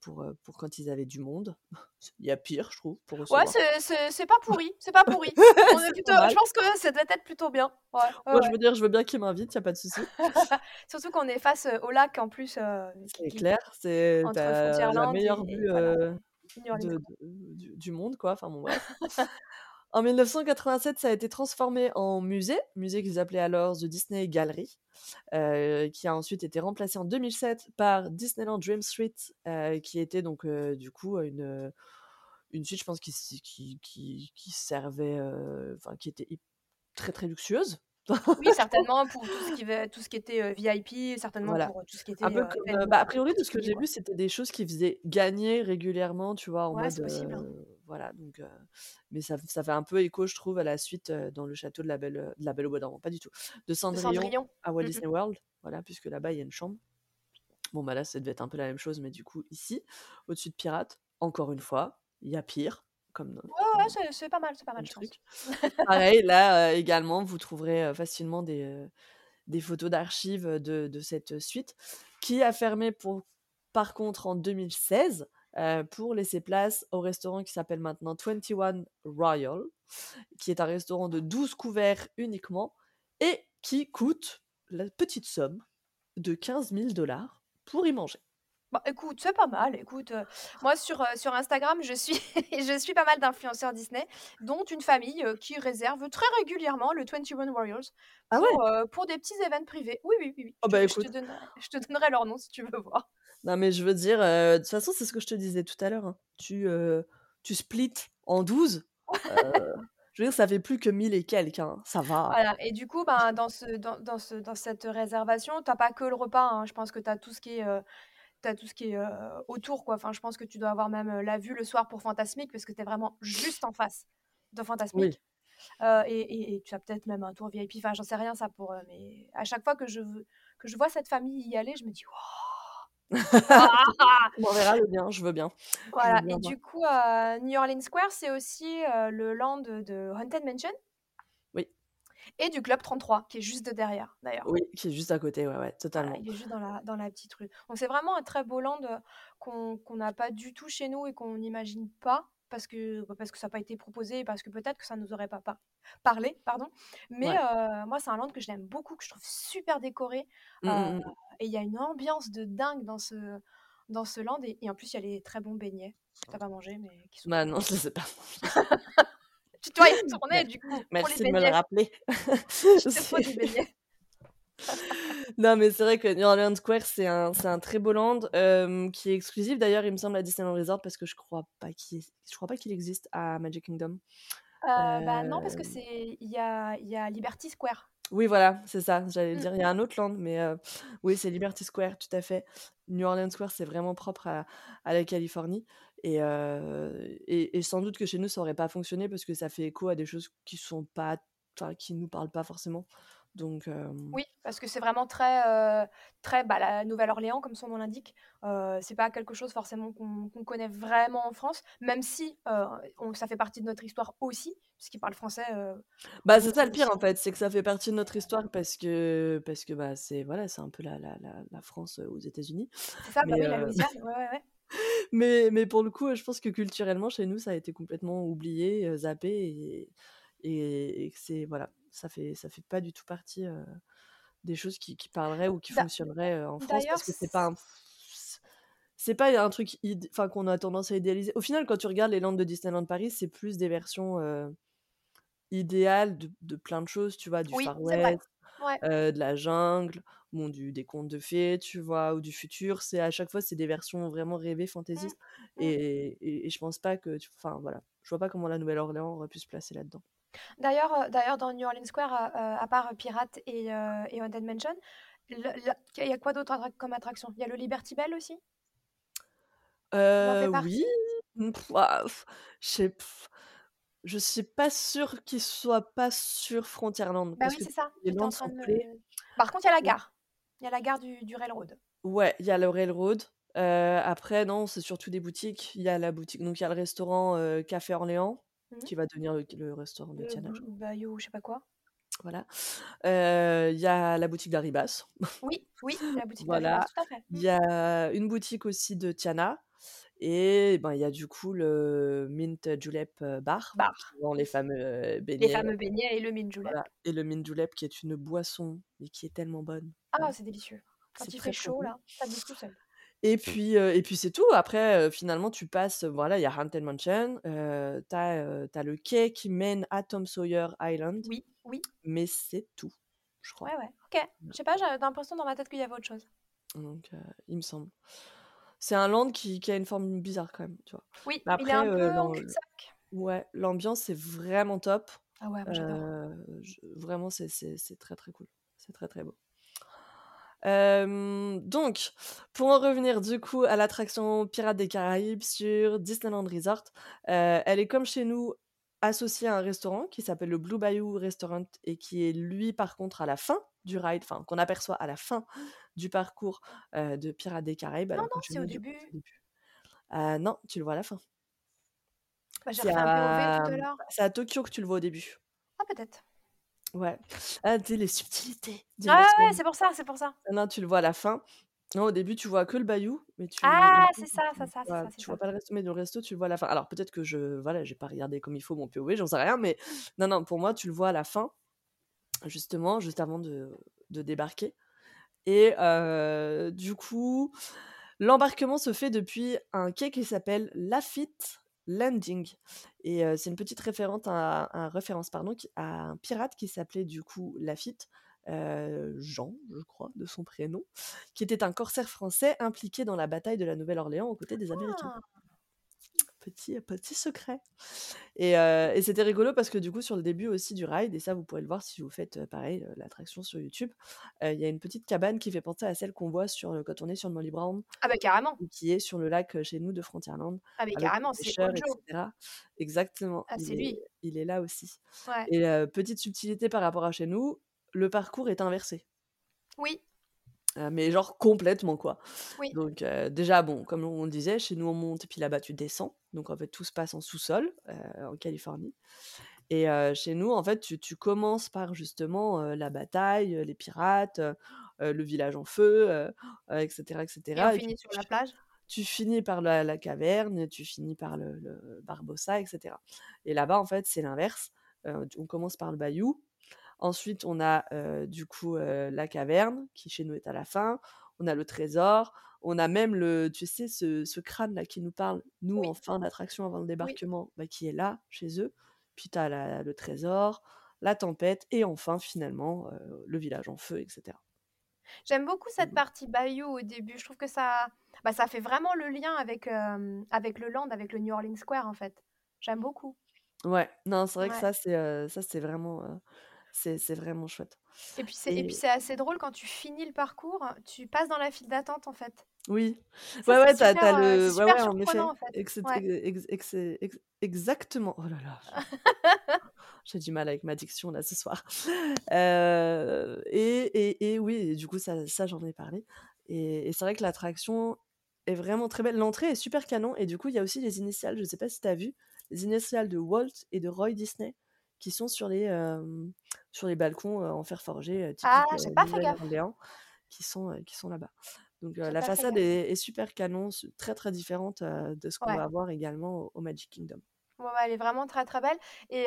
pour, pour quand ils avaient du monde. Il y a pire, je trouve, pour Ouais, recevoir. c'est c'est pas pourri, c'est pas pourri. On est plutôt je pense que ça devait être plutôt bien. Ouais, ouais, Moi, je ouais. veux dire, je veux bien qu'ils m'invitent, il y a pas de souci. Surtout qu'on est face, au lac en plus, C'est clair, c'est la meilleure vue, voilà, de de du monde, quoi, enfin bon, bref. En 1987, ça a été transformé en musée, musée qu'ils appelaient alors The Disney Gallery, heu, qui a ensuite été remplacé en 2007 par Disneyland Dream Suite, heu, qui était donc, heu, du coup, une, suite, je pense, qui qui qui qui servait, enfin, qui était très, très luxueuse, Oui, certainement pour tout ce qui tout ce qui était, VIP, certainement Voilà. pour, tout ce qui Un était, peu comme, bah, a priori, de ce que j'ai vu, c'était des choses qu'ils faisaient gagner régulièrement, tu vois? En Ouais, mode, c'est possible, hein. Voilà, donc mais ça ça fait un peu écho, je trouve, à la suite, dans le château de la Belle, de la Belle au bois dormant, pas du tout, de De Cendrillon Cendrillon. à Walt Mmh mh. Disney World, voilà, puisque là-bas, il y a une chambre. Bon, bah, là, ça devait être un peu la même chose, mais du coup, ici, au-dessus de Pirates, encore une fois, il y a pire, comme dans Ouais, c'est pas mal, c'est pas mal, je pense. truc. Pareil, là, également, vous trouverez, facilement des, des photos d'archives, de de cette suite, qui a fermé pour par contre en 2016, heu, pour laisser place au restaurant qui s'appelle maintenant 21 Royal, qui est un restaurant de 12 couverts uniquement et qui coûte la petite somme de 15 000 $ pour y manger. Bah, écoute, c'est pas mal, écoute, heu, moi sur, heu, sur Instagram, je suis je suis pas mal d'influenceurs Disney, dont une famille, qui réserve très régulièrement le 21 Royals Ah pour, ouais? pour des petits événements privés. Oui, oui, oui, oui, Oh bah, te je te donnerai leur nom si tu veux voir. Non, mais je veux dire, heu, de toute façon, c'est ce que je te disais tout à l'heure, hein, tu, heu, tu splits en 12, heu, je veux dire, ça fait plus que 1000 et quelques, hein, ça va. Voilà et du coup, ben, dans ce dans dans ce dans cette réservation, tu as pas que le repas, hein, je pense que tu as tout ce qui est, heu, tu as tout ce qui est, autour, quoi. Enfin, je pense que tu dois avoir même, la vue le soir pour Fantasmic parce que tu es vraiment juste en face de Oui. Fantasmic, heu et et et tu as peut-être même un tour VIP, enfin, j'en sais rien ça pour, mais à chaque fois que je v que je vois cette famille y aller, je me dis: «Waouh! Waouh!» Tu m'enverras le lien, je veux bien, veux Voilà bien et du coup, heu, New Orleans Square, c'est aussi, heu, le land de Haunted Mansion Oui. et du Club 33 qui est juste de derrière, d'ailleurs. Oui, qui est juste à côté, ouais, ouais, Voilà, totalement. il est juste dans la dans la petite rue. Donc c'est vraiment un très beau land, qu'on qu'on n'a pas du tout chez nous et qu'on n'imagine pas parce que, bah, parce que ça a pas été proposé parce que peut-être que ça nous aurait pas par parlé, pardon. Mais Ouais. heu, moi, c'est un land que j'aime beaucoup, que je trouve super décoré, Mmh, heu mmh, mmh. et il y a une ambiance de dingue dans ce dans ce land et et en plus, il y a les très bons beignets tu as pas mangés, mais qui sont Bah, non, je les ai pas. Tu dois y retourner du coup pour les merci de me le beignets. rappeler. Faut C'est des beignets. Non, mais c'est vrai que New Orleans Square, c'est un c'est un très beau land, hem, qui est exclusif d'ailleurs, il me semble, à Disneyland Resort parce que je crois pas qu'il je crois pas qu'il existe à Magic Kingdom. Heu, bah, non, parce que Hem c'est il y a y a Liberty Square. Oui, voilà, c'est ça, j'allais Mmh. dire. Il y a un autre land, mais oui, c'est Liberty Square, tout à fait. New Orleans Square, c'est vraiment propre à à la Californie et et et sans doute que chez nous, ça aurait pas fonctionné parce que ça fait écho à des choses qui sont pas qui nous parlent pas forcément. Donc hem Oui, parce que c'est vraiment très, heu, très, bah, la Nouvelle-Orléans, comme son nom l'indique. Heu, c'est pas quelque chose forcément qu'on connaît vraiment en France, même si, on ça fait partie de notre histoire aussi, puisqu'ils parlent français, Bah, c'est ça le pire, en fait, c'est que ça fait partie de notre histoire parce que parce que, bah, c'est voilà, c'est un peu la la la France, aux États-Unis. C'est ça, bah, Mais oui, la Louisiane, ouais, ouais, ouais. mais mais pour le coup, je pense que culturellement, chez nous, ça a été complètement oublié, zappé et et et c'est voilà, ça fait ça fait pas du tout partie, des choses qui qui parleraient ou qui fonctionneraient, en France parce que c'est pas un c'est pas un truc enfin, qu'on a tendance à idéaliser. Au final, quand tu regardes les landes de Disneyland Paris, c'est plus des versions, idéales de de plein de choses, tu vois? Du oui, Far. West, Ouais. de la jungle, bon, du des contes de fées, tu vois? Ou du futur. C'est à chaque fois, c'est des versions vraiment rêvées, Mmh. fantaisistes Mmh. et et et je pense pas que enfin, voilà, je vois pas comment la Nouvelle-Orléans aurait pu se placer là-dedans. D'ailleurs, heu, d'ailleurs dans New Orleans Square, à part Pirates et heu et Haunted Mansion, il y a quoi d'autre comme attraction? Il y a le Liberty Bell aussi? Oui, mmh, ouah, je sais je suis pas sûre qu'il soit pas sur Frontierland Bah parce oui, c'est ça, en train de par contre, il y a la gare. Il y a la gare du du railroad. Ouais, il y a le railroad. Après non, c'est surtout des boutiques. Il y a la boutique donc il y a le restaurant, Café Orléans, Mmh mh. qui va devenir le le restaurant de Tiana, je Blue Bayou, je sais pas quoi. voilà. Il y a la boutique d'Haribas. Oui, oui, la boutique Voilà. tout à fait. Il Mmh. y a une boutique aussi de Tiana et ben, il y a du coup le Mint Julep, bar Bar, vend les oui. fameux, heu, Les beignets, fameux beignets et le mint julep. voilà et le Mint Julep qui est une boisson, mais qui est tellement bonne. Ah, c'est délicieux. Quand il fait chaud bon. là, ça goûte tout seul. Et puis, et puis c'est tout. Après, finalement, tu passes, voilà, il y a Haunted Mansion, heu, tu as, heu, tu as le quai qui mène à Tom Sawyer Island, Oui, oui. mais c'est tout, je crois. Ouais, ouais. OK. Je sais pas, j'avais l'impression dans ma tête qu'il y avait autre chose. donc il me semble. C'est un land qui qui a une forme bizarre quand même, tu vois? Oui, Mais il est après, un peu en cul-de-sac. ouais, l'ambiance est vraiment top. Ah ouais, moi j'adore. Je vraiment, c'est c'est c'est très, très cool. C'est très, très beau. Donc pour en revenir du coup à l'attraction Pirates des Caraïbes sur Disneyland Resort, elle est comme chez nous associée à un restaurant qui s'appelle le Blue Bayou Restaurant et qui est lui par contre à la fin du ride, enfin qu'on aperçoit à la fin du parcours, de Pirates des Caraïbes Non, non, c'est au début. Heu, non, tu le vois à la fin. Bah, C'est à, à Tokyo que tu le vois au début. Ah peut-être. Ouais. Ah, tu sais les subtilités Ah ouais, c'est pour ça, c'est pour ça. Ah non, tu le vois à la fin. Non, au début, tu vois que le bayou, mais tu Ah, c'est ça, ça ça, c'est vois ça, c'est tu vois ça. pas le resto, mais le resto, tu le vois à la fin. Alors peut-être que je voilà, j'ai pas regardé comme il faut mon POV, j'en sais rien, mais non, non, pour moi, tu le vois à la fin, justement, juste avant de de débarquer et heu, du coup, l'embarquement se fait depuis un quai qui s'appelle Lafitte Landing et c'est une petite référence, à un pirate qui s'appelait du coup Lafitte, Jean, je crois, de son prénom, qui était un corsaire français impliqué dans la bataille de la Nouvelle-Orléans aux côtés des Américains. Petit, petit secret et heu et c'était rigolo parce que du coup, sur le début aussi du ride et ça, vous pourrez le voir si vous faites, heu, pareil, heu, l'attraction sur YouTube, il y a une petite cabane qui fait penser à celle qu'on voit sur le quand on est sur le Molly Brown Ah bah carrément. qui est sur le lac, chez nous de Frontierland Ah les carrément, c'est. Exactement, Ah, c'est est lui. il est là aussi Ouais. et petite subtilité par rapport à chez nous, le parcours est inversé. Oui, Mais genre complètement quoi. oui. Donc heu, déjà bon, comme on disait, chez nous on monte et puis là-bas tu descends. Donc en fait tout se passe en sous-sol, heu, en Californie et heu, chez nous en fait tu tu commences par justement, la bataille, les pirates, le village en feu, heu heu, et on puis sur tu la plage? tu finis par la la caverne, tu finis par le le Barbossa et cetera et là-bas en fait c'est l'inverse, on commence par le bayou Ensuite, on a, du coup, la caverne qui chez nous est à la fin. On a le trésor. On a même le tu sais ce ce crâne-là qui nous parle, nous, Oui, en fin d'attraction avant le oui. débarquement, bah, qui est là, chez eux. Puis tu as la le trésor, la tempête et enfin finalement, le village en feu et cetera. J'aime beaucoup cette Mmh. partie bayou au début. Je trouve que ça bah, ça fait vraiment le lien avec, avec le land, avec le New Orleans Square, en fait. J'aime beaucoup. Ouais, non, c'est vrai que ça, c'est, heu, ça, c'est vraiment, c'est vraiment chouette Et puis c'est assez drôle quand tu finis le parcours, tu passes dans la file d'attente, en fait. Oui. Ça, Ouais, ouais, tu as tu as super, heu, le c'est ouais, ouais, en effet, surprenant, en fait. Ouais. ex ex exactement. Oh là là, j'ai du mal avec ma diction, là, ce soir. Heu et et et oui et du coup, ça ça, j'en ai parlé et et c'est vrai que l'attraction est vraiment très belle. L'entrée est super canon et du coup, il y a aussi les initiales, je sais pas si tu as vu, les initiales de Walt et de Roy Disney qui sont sur les, hem, sur les balcons, en fer forgé, Ah, typique, heu, j'ai pas fait gaffe. Nouvelle-Orléans, qui sont, qui sont là-bas. Donc la façade est est super canon, très, très différente, de ce qu'on Ouais. va avoir également au au Magic Kingdom. Ouais, elle est vraiment très, très belle et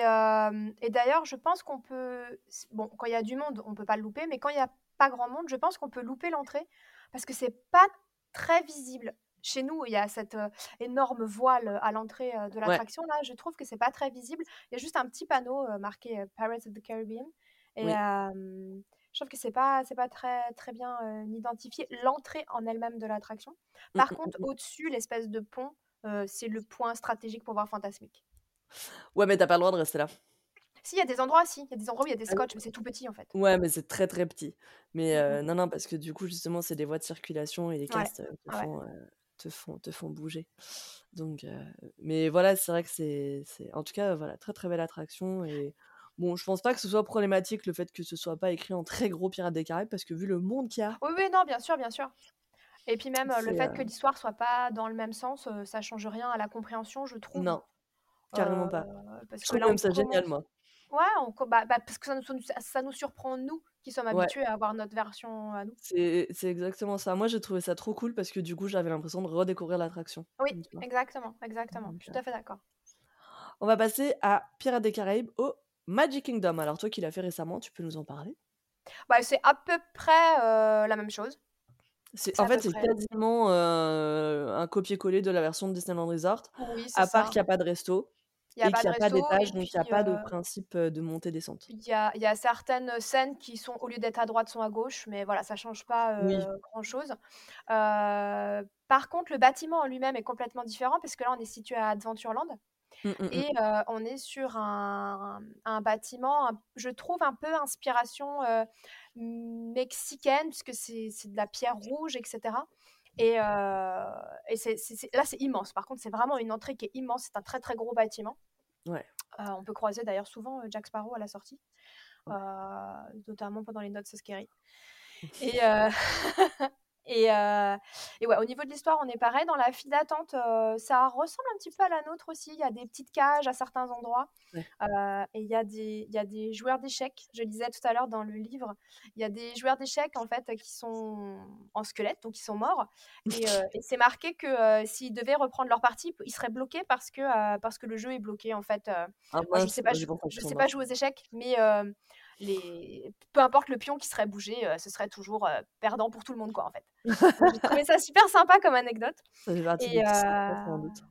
et d'ailleurs, je pense qu'on peut bon, quand il y a du monde, on peut pas le louper, mais quand il y a pas grand monde, je pense qu'on peut louper l'entrée parce que c'est pas très visible. Chez nous, il y a cette, énorme voile, à l'entrée, de Ouais. l'attraction là, je trouve que c'est pas très visible. Il y a juste un petit panneau, marqué, Pirates of the Caribbean et Oui. je trouve que c'est pas c'est pas très très bien, identifié, l'entrée en elle-même de l'attraction. Mmh, Par mmh, contre, mmh, mmh. au-dessus, l'espèce de pont, c'est le point stratégique pour voir Fantasmic. Ouais, mais tu as pas le droit de rester là. Si, il y a des endroits, si, il y a des endroits où il y a des Ah scotch, mais c'est tout petit, en fait. Ouais, mais c'est très, très petit. Mais non, non, parce que du coup, justement, c'est des voies de circulation et les Ouais, castes, ouais. font, te font te font bouger. Donc heu, mais voilà, c'est vrai que c'est c'est en tout cas, voilà, très, très belle attraction et bon, je pense pas que ce soit problématique le fait que ce soit pas écrit en très gros Pirates des Caraïbes parce que vu le monde qu'il y a Oui, oui, non, bien sûr, bien sûr. Et puis même, heu, le fait que heu l'histoire soit pas dans le même sens, ça change rien à la compréhension, je trouve. non, carrément pas. parce Je que trouve là, même ça génial, commence moi. ouais, on bah bah, parce que ça nous ça nous surprend nous, qui sommes Ouais. habitués à avoir notre version à nous. C'est exactement ça. Moi, j'ai trouvé ça trop cool parce que du coup, j'avais l'impression de redécouvrir l'attraction. Oui, vois? exactement, exactement, je suis tout à fait d'accord. On va passer à Pirates des Caraïbes au Magic Kingdom. Alors toi qui l'as fait récemment, tu peux nous en parler? Bah, c'est à peu près, heu, la même chose. C'est en fait, c'est quasiment, heu, un copier-coller de la version de Disneyland Resort, oui, à part qu'il ça. y a pas de resto Il y a et pas a pas d'étage, et donc il y a pas de principe, de montée-descente. Il y a il y a certaines scènes qui sont au lieu d'être à droite, sont à gauche, mais voilà, ça change pas, Oui. grand-chose. Par contre, le bâtiment en lui-même est complètement différent parce que là, on est situé à Adventureland Mmh, mmh et mh. heu, on est sur un un bâtiment, un je trouve un peu inspiration, mexicaine puisque c'est de la pierre rouge et c'est là, c'est immense. Par contre, c'est vraiment une entrée qui est immense. C'est un très, très gros bâtiment. Ouais, Heu, on peut croiser d'ailleurs souvent, heu, Jack Sparrow à la sortie ouais. notamment pendant les Not So Scary. Et et heu et ouais, au niveau de l'histoire, on est pareil. Dans la file d'attente, heu, ça ressemble un petit peu à la nôtre aussi. Il y a des petites cages à certains endroits, Ouais. heu et il y a des il y a des joueurs d'échecs. Je lisais tout à l'heure dans le livre, il y a des joueurs d'échecs, en fait, qui sont en squelette, donc ils sont morts et c'est marqué que, s'ils devaient reprendre leur partie, ils seraient bloqués parce que, heu, parce que le jeu est bloqué, en fait. Ah Moi, je sais pas sont sais pas jouer aux échecs, mais les peu importe le pion qui serait bougé, heu, ce serait toujours, heu, perdant pour tout le monde, quoi, en fait. Donc j'ai trouvé ça super sympa comme anecdote Ça et sans doute.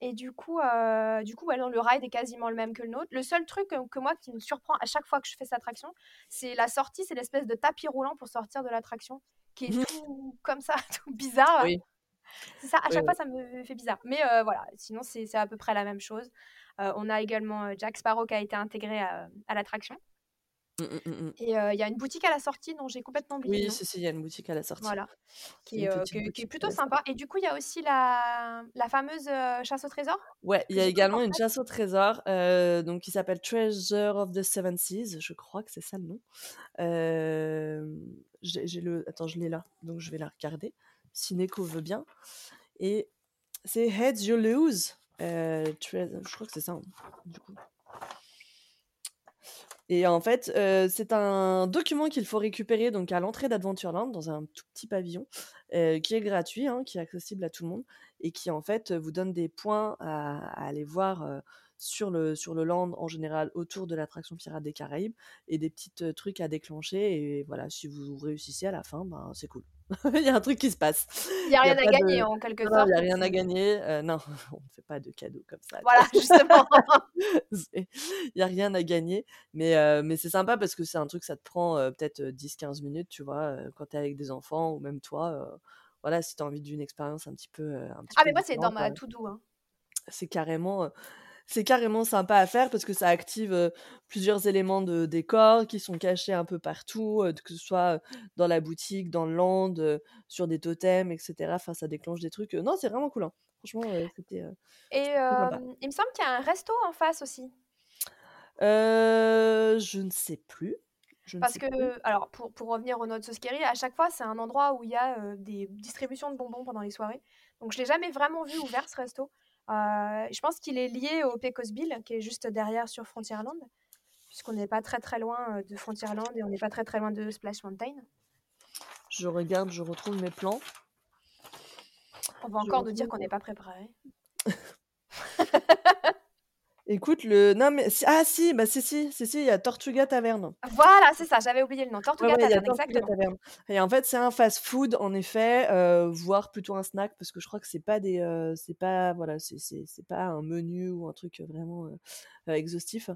et du coup, heu, du coup, ouais, non, le ride est quasiment le même que le nôtre. Le seul truc, que moi qui me surprend à chaque fois que je fais cette attraction, c'est la sortie, c'est l'espèce de tapis roulant pour sortir de l'attraction qui est tout comme ça, tout bizarre. Oui, C'est ça, à oui, chaque oui. fois ça me fait bizarre. Mais voilà, sinon c'est c'est à peu près la même chose. On a également, Jack Sparrow qui a été intégré à à l'attraction. Mmh mh, mmh mh. Et il y a une boutique à la sortie dont j'ai complètement oublié Oui, si, si, il y a une boutique à la sortie. Voilà, qui est, qui plutôt sympa et du coup, il y a aussi la la fameuse, chasse au trésor Ouais, il y a également une chasse au trésor, donc qui s'appelle Treasure of the Seven Seas, je crois que c'est ça le nom. J'ai le attends, je l'ai là, donc je vais la regarder, si Neko veut bien et c'est Heads You Lose, je crois que c'est ça, hein, du coup et en fait, heu, c'est un document qu'il faut récupérer donc à l'entrée d'Adventureland dans un tout petit pavillon, heu, qui est gratuit, hein, qui est accessible à tout le monde et qui en fait, vous donne des points à aller voir, heu, sur le sur le land en général autour de l'attraction Pirates des Caraïbes et des petites, heu, trucs à déclencher et voilà, si vous réussissez à la fin, ben, c'est cool. Il y a un truc qui se passe. Il y a Il y a rien à de gagner en quelque non, sorte. il y a rien à gagner, heu, non, on ne fait pas de cadeaux comme ça, Voilà, justement. Il y a rien à gagner, mais heu, mais c'est sympa parce que c'est un truc, ça te prend, heu, peut-être, heu, 10-15 minutes, tu vois? Quand tu es avec des enfants ou même toi, voilà, si tu as envie d'une expérience un petit peu, heu, un petit Ah peu mais moi, c'est dans ma heu to do, hein. c'est carrément, c'est carrément sympa à faire parce que ça active, plusieurs éléments de décor qui sont cachés un peu partout, que ce soit, dans la boutique, dans le land, sur des totems et cetera. Enfin, ça déclenche des trucs, non, c'est vraiment cool, hein. Franchement, c'était, Et il me semble qu'il y a un resto en face aussi. Je ne sais plus, je Parce que plus. alors pour pour revenir aux notes Kerry, à chaque fois, c'est un endroit où il y a, des distributions de bonbons pendant les soirées. Donc je l'ai jamais vraiment vu ouvert ce resto. Heu, je pense qu'il est lié au Pecos Bill qui est juste derrière sur Frontierland, puisqu'on n'est pas très, très loin, heu, de Frontierland et on n'est pas très, très loin de Splash Mountain. Je regarde, je retrouve mes plans. On va Je encore nous dire qu'on n'est pas préparés. Écoute, le non mais si ah si, bah si, si, si, si, il y a Tortuga Taverne. Voilà, c'est ça, j'avais oublié le nom. Ouais, Tortuga ouais, il y a Tavern, Tortuga exactement. Taverne et en fait, c'est un fast-food en effet, heu, voire plutôt un snack parce que je crois que c'est pas des, heu, c'est pas voilà, c'est c'est c'est pas un menu ou un truc, heu, vraiment, exhaustif,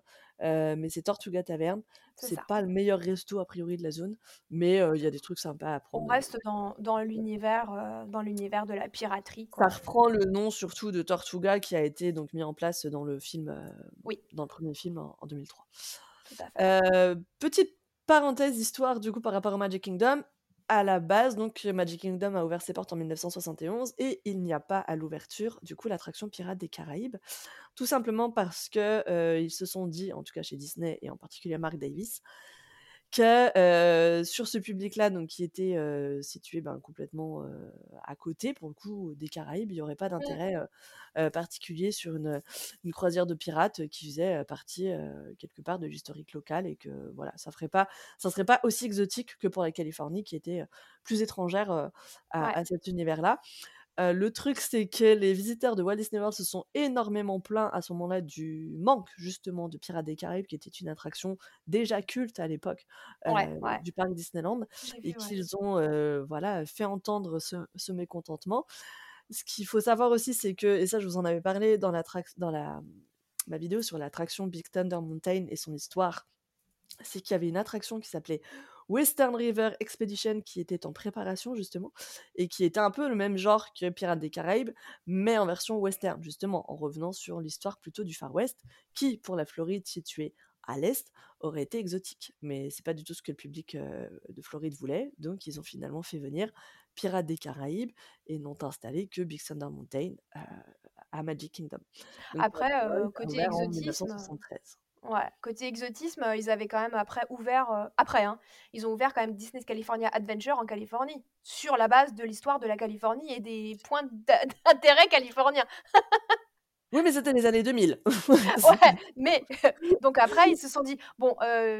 heu, mais c'est Tortuga Taverne. C'est pas le meilleur resto a priori de la zone, mais heu, il y a des trucs sympas à On prendre, heu, reste dans dans l'univers, heu, dans l'univers de la piraterie, Ça reprend le nom surtout de Tortuga qui a été donc mis en place dans le film, Oui. dans le 1er film en en 2003. Tout à fait. Heu, petite parenthèse histoire du coup par rapport au Magic Kingdom. À la base donc Magic Kingdom a ouvert ses portes en 1971 et il n'y a pas à l'ouverture du coup l'attraction Pirates des Caraïbes. Tout simplement parce que, heu, ils se sont dit, en tout cas chez Disney et en particulier Marc Davis, que, sur ce public-là donc qui était, situé, ben, complètement, à côté pour le coup des Caraïbes, il y aurait pas Mmh. d'intérêt, particulier sur une, croisière de pirates qui faisait, partie, quelque part de l'historique local et que voilà, ça ferait pas ça serait pas aussi exotique que pour la Californie qui était, plus étrangère, heu, à Ouais. à cet univers-là. Le truc, c'est que les visiteurs de Walt Disney World se sont énormément plaints à ce moment-là du manque justement de Pirates des Caraïbes qui était une attraction déjà culte à l'époque, Ouais, heu, ouais. du parc Disneyland et ouais. qu'ils ont, voilà, fait entendre ce ce mécontentement. Ce qu'il faut savoir aussi, c'est que et ça je vous en avais parlé dans l'attrac dans la ma vidéo sur l'attraction Big Thunder Mountain et son histoire, c'est qu'il y avait une attraction qui s'appelait Western River Expedition qui était en préparation justement et qui était un peu le même genre que Pirates des Caraïbes, mais en version western justement, en revenant sur l'histoire plutôt du Far West qui, pour la Floride située à l'est, aurait été exotique. Mais c'est pas du tout ce que le public, heu, de Floride voulait, donc ils ont finalement fait venir Pirates des Caraïbes et n'ont installé que Big Thunder Mountain, heu, à Magic Kingdom. Donc Après, a côté exotisme, heu 1973. Ouais, côté exotisme, heu, ils avaient quand même après ouvert, heu après, hein, ils ont ouvert quand même Disney's California Adventure en Californie, sur la base de l'histoire de la Californie et des points d'in d'intérêt californiens. Oui, mais c'était les années 2000. Ouais, mais donc après ils se sont dit: «Bon,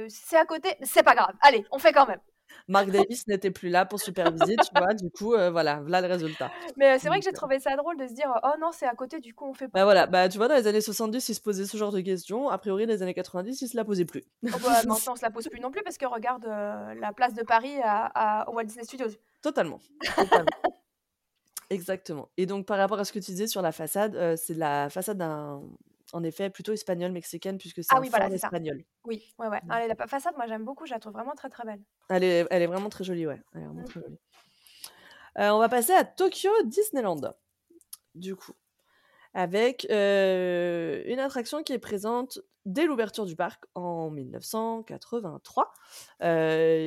c'est à côté, c'est pas grave, allez, on fait quand même». Marc Davis n'était plus là pour superviser, tu vois? Du coup, heu, voilà, v'là le résultat. Mais heu, c'est vrai que j'ai heu trouvé ça drôle de se dire: «Oh non, c'est à côté, du coup on fait Bah pas». voilà, bah tu vois dans les années 70 ils se posaient ce genre de questions, a priori dans les années 90 ils se la posaient plus. Oh bah, maintenant on se la pose plus non plus parce que regarde, la place de Paris à à au Walt Disney Studios. Totalement, totalement. Exactement et donc par rapport à ce que tu disais sur la façade, c'est la façade d'un en effet plutôt espagnole mexicaine puisque c'est Ah oui, voilà, c'est espagnol. Oui, ouais, ouais. Donc Ah la façade, moi j'aime beaucoup, je la trouve vraiment très, très belle. Elle est elle est vraiment très jolie, ouais, elle est vraiment Mmh. très jolie. Heu, on va passer à Tokyo Disneyland, du coup, avec, heu, une attraction qui est présente dès l'ouverture du parc en 1983, heu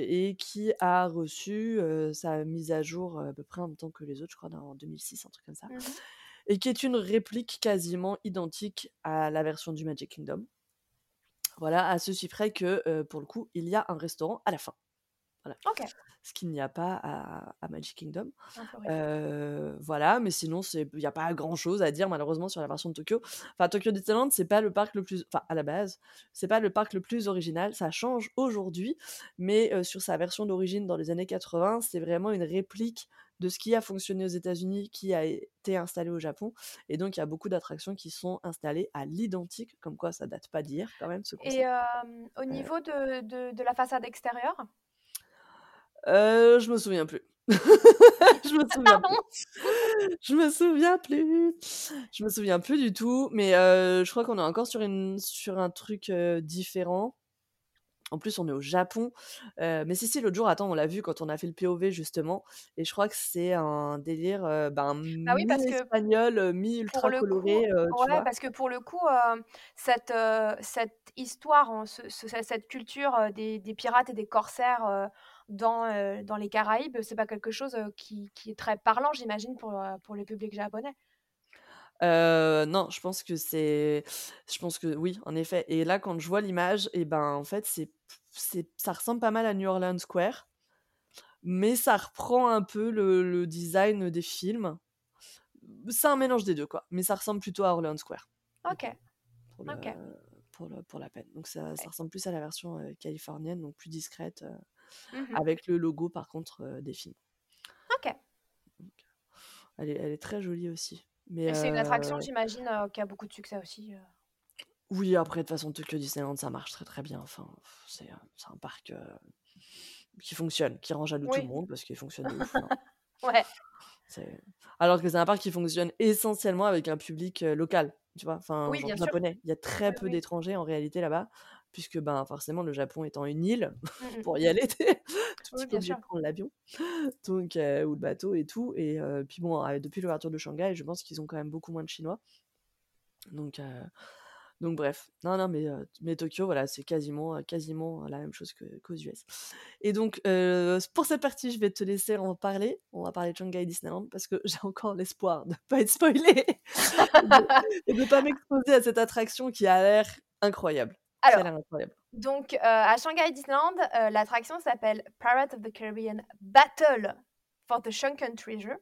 et qui a reçu, sa mise à jour, à peu près en même temps que les autres, je crois en 2006, un truc comme ça Mmh mh. Et qui est une réplique quasiment identique à la version du Magic Kingdom. Voilà, à ceci près que, heu, pour le coup, il y a un restaurant à la fin. Voilà. Ce qu'il n'y a pas à à Magic Kingdom. Heu, voilà, mais sinon il y a pas grand chose à dire malheureusement sur la version de Tokyo. Enfin Tokyo Disneyland, c'est pas le parc le plus enfin à la base, c'est pas le parc le plus original, ça change aujourd'hui, mais heu, sur sa version d'origine dans les années 80, c'est vraiment une réplique de ce qui a fonctionné aux États-Unis, qui a été installé au Japon et donc il y a beaucoup d'attractions qui sont installées à l'identique, comme quoi ça date pas d'hier quand même ce Et hem, au niveau de de de la façade extérieure? Heu, je me souviens plus. Je me souviens Pardon? plus. Je me souviens plus. Je me souviens plus du tout, mais heu, je crois qu'on est encore sur une sur un truc, différent. En plus, on est au Japon, mais si, si, l'autre jour, attends, on l'a vu quand on a fait le POV justement et je crois que c'est un délire, ben, Bah oui, mi-espagnol, pour mi-ultra le coup coloré, heu, tu ouais, vois? parce que pour le coup, cette, cette histoire, en ce ce cette culture, des des pirates et des corsaires, dans, dans les Caraïbes, c'est pas quelque chose, qui qui est très parlant, j'imagine, pour, pour le public japonais? Heu, non, je pense que c'est je pense que oui, en effet et là, quand je vois l'image et ben, en fait, c'est c'est ça ressemble pas mal à New Orleans Square, mais ça reprend un peu le le design des films. C'est un mélange des 2 quoi, mais ça ressemble plutôt à Orleans Square, du coup, OK, pour le OK. pour le pour la peine. Donc ça ça Ouais. ressemble plus à la version, heu, californienne, donc plus discrète, heu, Mmh mh. avec le logo par contre, heu, des films. OK. Donc elle est elle est très jolie aussi, mais Et c'est une attraction, heu j'imagine, heu, qui a beaucoup de succès aussi, heu? Oui, après, de toute façon, Tokyo Disneyland, ça marche très, très bien. Enfin, c'est, un parc, qui fonctionne, qui rend jaloux tout le Oui. monde parce qu'il fonctionne de ouf, hein. Ouais. Alors que c'est un parc qui fonctionne essentiellement avec un public, local, tu vois? Enfin, Oui, japonais. Il y a très Oui, peu oui. d'étrangers en réalité là-bas, puisque, ben, forcément, le Japon étant une île, Mmh mh. pour y aller, tu es tout Oui, obligé de prendre l'avion, donc ou le bateau et tout et puis bon, heu, depuis l'ouverture de Shanghai, je pense qu'ils ont quand même beaucoup moins de Chinois. Donc donc bref. Non, non, mais mais Tokyo, voilà, c'est quasiment, quasiment la même chose que qu'aux US et donc pour cette partie, je vais te laisser en parler. On va parler de Shanghai Disneyland parce que j'ai encore l'espoir de pas être spoilée et de de pas m'exposer à cette attraction qui a l'air incroyable, Alors, donc heu, à Shanghai Disneyland, heu, l'attraction s'appelle Pirates of the Caribbean Battle for the Sunken Treasure.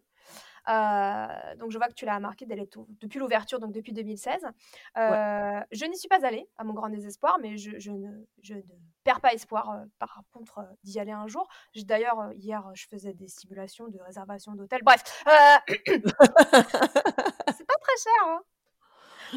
Heu, donc je vois que tu l'as marqué dès les depuis l'ouverture, donc depuis 2016. Heu, Ouais. je n'y suis pas allée, à mon grand désespoir, mais je je ne je ne perds pas espoir, par contre, d'y aller un jour. D'ailleurs, hier, je faisais des simulations de réservation d'hôtel. Bref, c'est pas très cher, hein,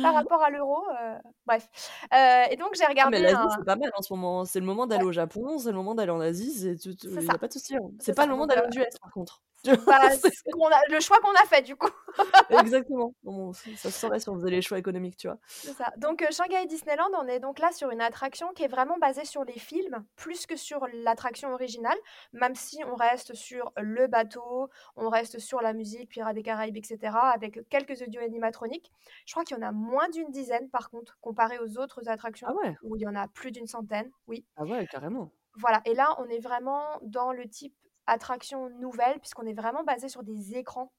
par rapport à l'euro, heu, bref, heu et donc j'ai Ah mais regardé l'Asie, un c'est pas mal en ce moment. C'est le moment d'aller Ouais. au Japon, c'est le moment d'aller en Asie, c'est il y ça. a pas de souci, hein. C'est pas ça, le moment d'aller aux US par contre. bah, a le choix qu'on a fait, du coup. Exactement. Bon, ça se saurait si on faisait les choix économiques, tu vois? C'est ça. Donc heu, Shanghai Disneyland, on est donc là sur une attraction qui est vraiment basée sur les films, plus que sur l'attraction originale, même si on reste sur le bateau, on reste sur la musique, Pirates des Caraïbes et cetera, avec quelques audios animatroniques. Je crois qu'il y en a moins d'une dizaine, par contre, comparé aux autres Ah attractions ouais? où il y en a plus d'une centaine, oui. Ah ouais, carrément. Voilà et là, on est vraiment dans le type attraction nouvelle, puisqu'on est vraiment basé sur des écrans.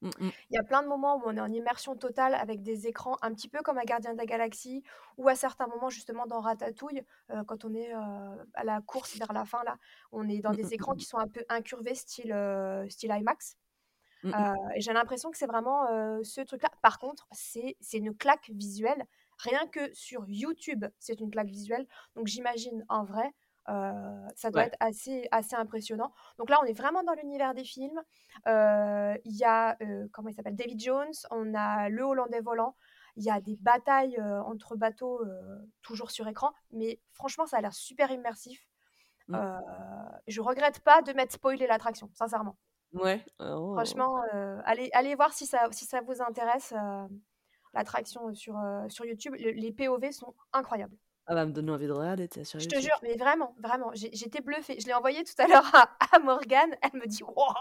Mmh mh. Il y a plein de moments où on est en immersion totale avec des écrans, un petit peu comme à Gardiens de la Galaxie ou à certains moments justement dans Ratatouille, heu, quand on est, heu, à la course vers la fin là, on est dans Mmh mh, des mmh écrans qui sont un peu incurvés style, heu, style IMAX, Mmh j'ai l'impression que c'est vraiment, ce truc-là. Par contre, c'est une claque visuelle. Rien que sur YouTube, c'est une claque visuelle, donc j'imagine en vrai, ça doit Ouais. être assez assez impressionnant. Donc là, on est vraiment dans l'univers des films. Il y a, comment il s'appelle? Davy Jones, on a le Hollandais volant, il y a des batailles, entre bateaux, toujours sur écran, mais franchement, ça a l'air super immersif. Heu, je regrette pas de m'être spoilé l'attraction, sincèrement. Ouais, oh. Franchement, heu, allez allez voir si ça si ça vous intéresse, heu, l'attraction sur, heu, sur YouTube. Le les POV sont incroyables. Ah bah, me donner envie de regarder, sur Je te YouTube. jure, mais vraiment, vraiment, j'ai j'étais bluffée. Je l'ai envoyé tout à l'heure à à Morgane, elle me dit: «Waouh!»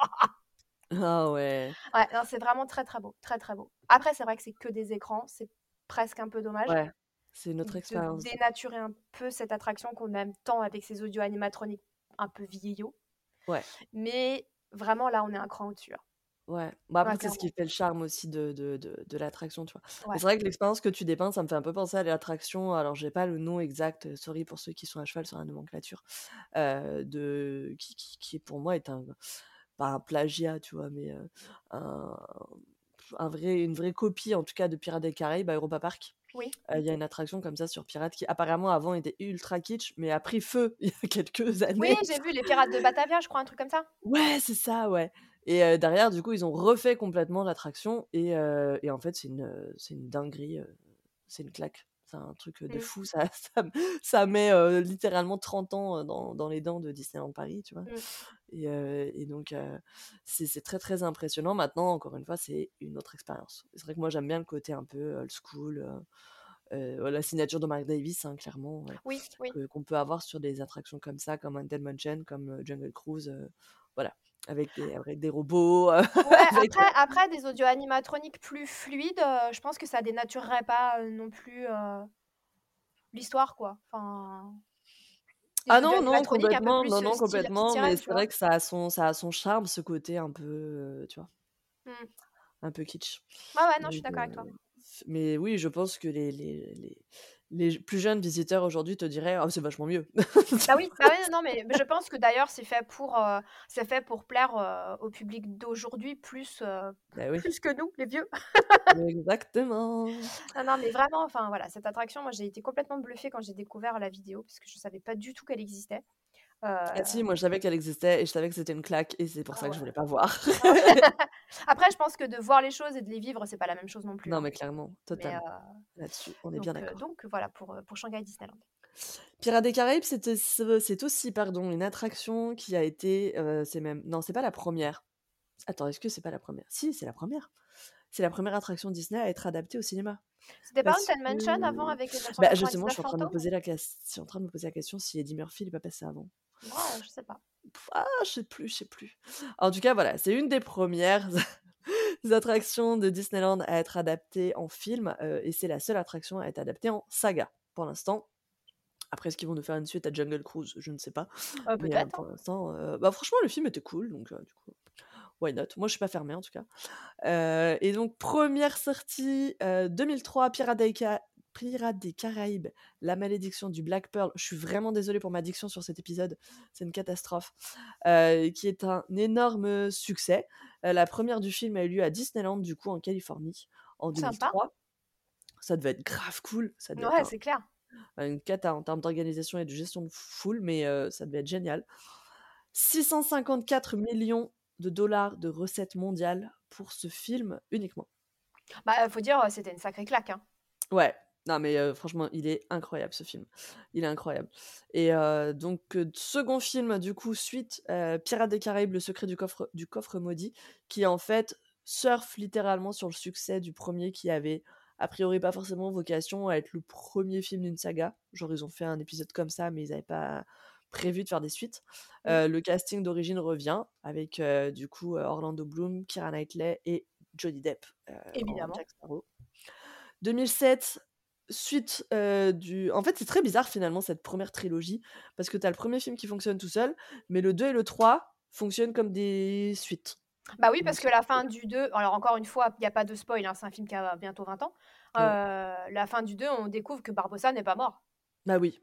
Ah ouais. Ouais, non, c'est vraiment très, très beau, très, très beau. Après, c'est vrai que c'est que des écrans, c'est presque un peu dommage Ouais, c'est une autre de expérience dénaturer un peu cette attraction qu'on aime tant avec ses audios animatroniques un peu vieillots. Ouais. Mais vraiment, là, on est un cran au-dessus, hein. Ouais, bah, Ouais, après, c'est ce qui fait le charme aussi de de de de l'attraction, tu vois? Mais Ouais. c'est vrai que l'expérience que tu dépeins, ça me fait un peu penser à l'attraction, alors j'ai pas le nom exact, heu, sorry pour ceux qui sont à cheval sur la nomenclature, de qui qui qui pour moi est un pas un plagiat, tu vois? Mais un un vrai une vraie copie, en tout cas, de Pirates des Caraïbes à Europa Park. Oui. Il y a une attraction comme ça sur Pirates qui apparemment avant était ultra kitsch, mais a pris feu il y a quelques Oui, années. j'ai vu les Pirates de Batavia, je crois, un truc comme ça? Ouais, c'est ça, ouais et derrière, du coup, ils ont refait complètement l'attraction et et en fait, c'est une, une dinguerie, c'est une claque. C'est un truc, de Mmh. fou, ça ça ça met, littéralement 30 ans, dans dans les dents de Disneyland Paris, tu vois? Mmh. Et, euh, et donc, euh, c'est très très impressionnant. Maintenant, encore une fois, c'est une autre expérience. C'est vrai que moi, j'aime bien le côté un peu old school, euh, la signature de Mark Davis, hein, clairement, ouais, Oui, oui. que- qu'on peut avoir sur des attractions comme ça, comme Haunted Mansion, comme Jungle Cruise, euh, voilà, avec des, avec des robots. euh, Ouais, avec- après, après des audio animatroniques plus fluides, euh, je pense que ça dénaturerait pas euh, non plus euh, l'histoire, quoi. Enfin, Ah non, non, complètement, non, non, complètement, mais c'est vrai que ça a son, ça a son charme, ce côté un peu, tu vois, Mm. un peu kitsch. Ouais, ouais, non, je suis d'accord avec toi. mais oui, je pense que les, les, les, les plus jeunes visiteurs aujourd'hui te diraient, oh, c'est vachement mieux. Bah oui, bah oui, non, mais je pense que d'ailleurs c'est fait pour, euh, c'est fait pour plaire euh, au public d'aujourd'hui plus, euh, Bah oui, plus que nous, les vieux. exactement. Ah non, mais vraiment, enfin voilà, cette attraction, moi j'ai été complètement bluffée quand j'ai découvert la vidéo parce que je savais pas du tout qu'elle existait. Euh, Ah si, moi je savais qu'elle existait et je savais que c'était une claque et c'est pour Ah ça que je ouais. voulais pas voir. Après, je pense que de voir les choses et de les vivre, c'est pas la même chose non plus. non, hein. mais clairement, totalement. euh, Là-dessus, on est bien donc, euh, d'accord. donc voilà pour, euh, pour Shanghai Disneyland. Pirates des Caraïbes, c'est aussi, pardon, une attraction qui a été, euh, c'est même, non, c'est pas la première. Attends, est-ce que c'est pas la première? Si, c'est la première. C'est la première attraction Disney à être adaptée au cinéma. C'était pas Haunted Mansion avant avec les Bah justement, 999 je suis en train de me poser la, je suis en train de me poser la question si Eddie Murphy il est pas passé avant. Ouais, je sais pas. Ah, je sais plus, je sais plus. En tout cas, voilà, c'est une des premières attractions de Disneyland à être adaptée en film euh, et c'est la seule attraction à être adaptée en saga pour l'instant. Après, est-ce qu'ils vont nous faire une suite à Jungle Cruise? Je ne sais pas. Euh, Mais euh, Peut-être. pour hein. l'instant, euh, bah, franchement, le film était cool, donc euh, du coup, why not? Moi, je suis pas fermée en tout cas. Et donc, première sortie euh, 2003, Pirates des, Ca- Pirates des Caraïbes, La malédiction du Black Pearl. Je suis vraiment désolée pour ma diction sur cet épisode, c'est une catastrophe. Euh, qui est un énorme succès. Euh, la première du film a eu lieu à Disneyland, du coup, en Californie, en Sympa. 2003. Ça devait être grave cool. Ça devait Ouais, un- c'est clair. une cata en termes d'organisation et de gestion de foule, mais euh, ça devait être génial. 654 millions de dollars de recettes mondiales pour ce film uniquement. Bah, faut dire, euh, c'était une sacrée claque. Hein. Ouais, non mais euh, franchement, il est incroyable ce film. Il est incroyable. Et euh, donc, euh, second film, du coup, suite, Pirates des Caraïbes, le secret du coffre, du coffre maudit, qui en fait surfe littéralement sur le succès du premier qui avait a priori pas forcément vocation à être le premier film d'une saga. Genre, ils ont fait un épisode comme ça, mais ils n'avaient pas prévu de faire des suites. Mm. Euh, le casting d'origine revient avec du coup Orlando Bloom, Keira Knightley et Johnny Depp en Évidemment. Jack Sparrow. 2007, suite euh, du... En fait, c'est très bizarre finalement cette première trilogie, parce que tu as le premier film qui fonctionne tout seul, mais le 2 et le 3 fonctionnent comme des suites. Bah oui, parce que la fin du 2, alors encore une fois, il n'y a pas de spoil, hein, c'est un film qui a bientôt 20 ans. Ouais. La fin du 2, on découvre que Barbossa n'est pas mort. Bah oui.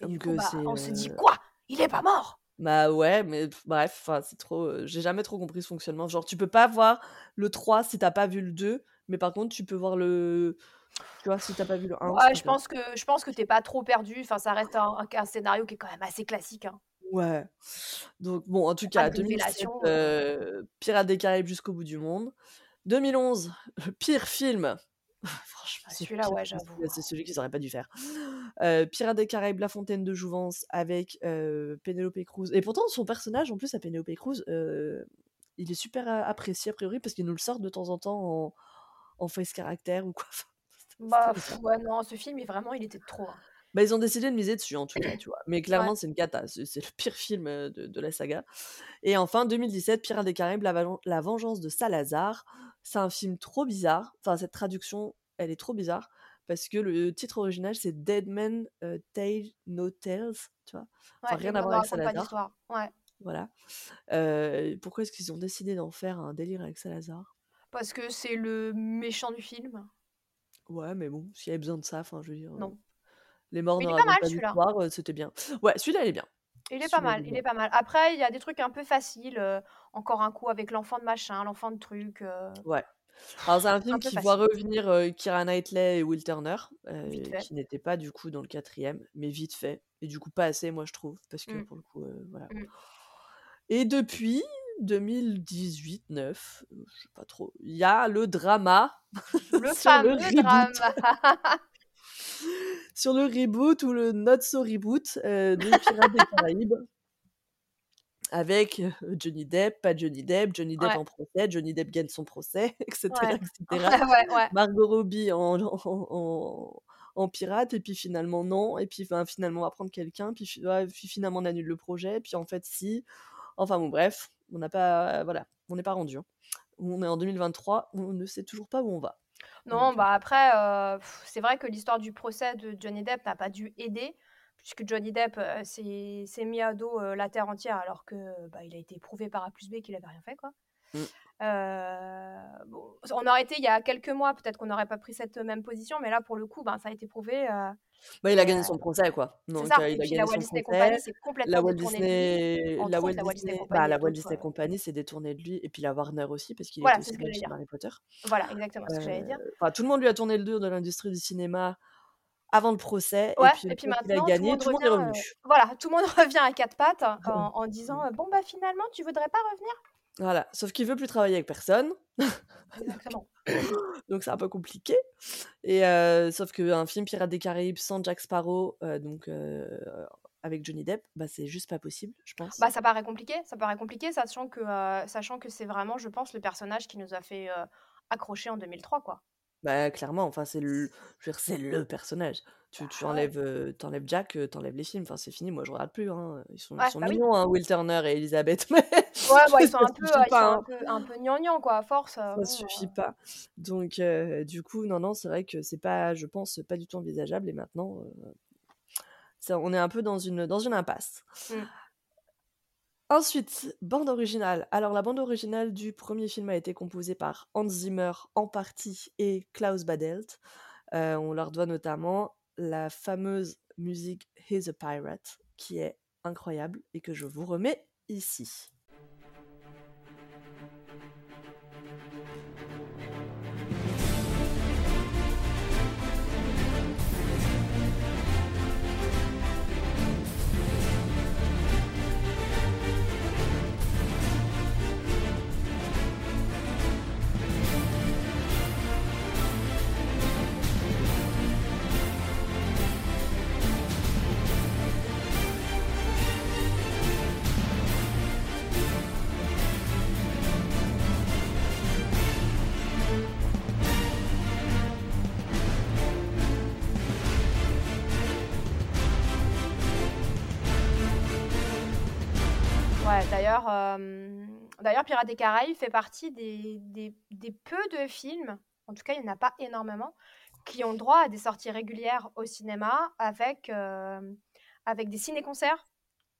Donc coup, bah, on se dit quoi? Il est pas mort Bah ouais, mais pff, bref, c'est trop... euh, J'ai jamais trop compris ce fonctionnement. Genre, tu peux pas voir le 3 si t'as pas vu le 2, mais par contre, tu peux voir le... Tu vois, si t'as pas vu le 1, Ouais, je pense que je pense que t'es pas trop perdu. Enfin, ça reste un, un- un scénario qui est quand même assez classique. hein. Ouais. Donc bon, en tout cas, de 2007, révélation. euh, Pirates des Caraïbes jusqu'au bout du monde. 2011, le pire film. Franchement, c'est Celui-là, ouais, j'avoue. c'est celui qu'ils auraient pas dû faire. Euh, Pirates des Caraïbes, La Fontaine de Jouvence avec euh, Penelope Cruz. Et pourtant, son personnage, en plus, à Penelope Cruz, euh, il est super a- apprécié a priori parce qu'il nous le sort de temps en temps en, en face caractère ou quoi. Bah pff, ouais, non, ce film, il, vraiment, il était trop. hein. Bah, ils ont décidé de miser dessus en tout cas, tu vois. Mais Ouais. clairement, c'est une cata. C'est c'est le pire film euh, de, de la saga. Et enfin, 2017, Pirates des Caraïbes, la, la vengeance de Salazar. C'est un film trop bizarre. Enfin, cette traduction, elle est trop bizarre. Parce que le titre original, c'est Dead Man euh, Tale No Tales. Tu vois. Enfin, Ouais, rien à voir ne avec pas Salazar. d'histoire. Ouais. Voilà. Euh, pourquoi est-ce qu'ils ont décidé d'en faire un délire avec Salazar? Parce que c'est le méchant du film. Ouais, mais bon, s'il y avait besoin de ça, enfin, je veux dire. euh, Non. les morts il est pas racontent mal pas celui-là. d'histoire, euh, c'était bien. Ouais, celui-là, il est bien. Il est pas Celui-là, il mal, est il bien. est pas mal. Après, il y a des trucs un peu faciles. euh, encore un coup avec l'enfant de machin, l'enfant de truc. euh, Ouais. Alors, c'est un un film peu qui voit facile. revenir euh, Keira Knightley et Will Turner, euh, fait. qui n'étaient pas du coup dans le quatrième, mais vite fait. Et du coup, pas assez, moi, je trouve, parce que Mm, pour le coup, euh, voilà. mm. Et depuis 2018-9, euh, je sais pas trop, il y a le drama Le sur le drame. sur le reboot ou le not so reboot euh, des Pirates des Caraïbes. avec euh, Johnny Depp, pas Johnny Depp, Johnny Depp Ouais. en procès, Johnny Depp gagne son procès, etc., Ouais. etc. Ouais. Margot Robbie en, en, en- en pirate, et puis finalement non, et puis finalement on va prendre quelqu'un, puis, puis finalement on annule le projet, puis en fait si. Enfin bon, bref, on n'a pas, voilà, on n'est pas rendu. hein. On est en 2023, on ne sait toujours pas où on va. Non, Donc, euh, bah après, euh, c'est vrai que l'histoire du procès de Johnny Depp n'a pas dû aider, puisque Johnny Depp euh, s'est mis à dos euh, la terre entière alors que bah, il a été prouvé par A plus B qu'il avait rien fait, quoi. Mm. Bon, on aurait été il y a quelques mois, peut-être qu'on n'aurait pas pris cette même position, mais là pour le coup, ben, ça a été prouvé. Euh, bah, il a et, gagné euh, son procès, quoi. c'est Donc ça. euh, Et il a puis la gagné Walt Disney. Company s'est La complètement Walt de lui. Disney, la Walt la Walt Disney Disney, Company bah, et la Walt. Disney euh, Company s'est détournée de lui, et puis la Warner aussi, parce qu'il Voilà, c'est aussi dans. Harry Potter. Voilà, exactement ce que j'allais dire. Euh, Enfin, tout le monde lui a tourné le dos dans l'industrie du cinéma avant le procès, et Ouais, puis et puis fois qu'il a maintenant, tout le gagné, monde tout le monde est revient, revenu. euh, voilà, tout le monde revient à quatre pattes en, en disant euh, bon bah finalement tu voudrais pas revenir? Voilà, sauf qu'il veut plus travailler avec personne, Exactement. donc c'est un peu compliqué. Et euh, sauf qu'un film Pirates des Caraïbes sans Jack Sparrow, euh, donc euh, avec Johnny Depp, bah c'est juste pas possible, je pense. Bah ça paraît compliqué, ça paraît compliqué, sachant que sachant que c'est vraiment, je pense, le personnage qui nous a fait accrocher en 2003 quoi. Bah clairement, enfin c'est le, je veux dire, c'est le personnage. Tu, tu Bah ouais. enlèves, Jack, euh, t'enlèves les films. Enfin c'est fini, moi je regarde plus. Hein. Ils sont, ils Ouais, sont bah oui. mignons, hein, Will Turner et Elizabeth, mais Ouais, bah ils sont ça un peu, suffit ils pas. sont hein. un peu, un peu quoi, à force. Ça bon, suffit pas. Donc du coup, non, non, c'est vrai que c'est pas, je pense, pas du tout envisageable. Et maintenant, ça, on est un peu dans une, dans une impasse. mm. Ensuite, bande originale. Alors, la bande originale du premier film a été composée par Hans Zimmer en partie et Klaus Badelt. On leur doit notamment la fameuse musique He's a Pirate, qui est incroyable et que je vous remets ici. D'ailleurs, euh, d'ailleurs, Pirates des Caraïbes fait partie des, des, des peu de films, en tout cas, il n'y en a pas énormément, qui ont droit à des sorties régulières au cinéma avec, euh, avec des ciné-concerts,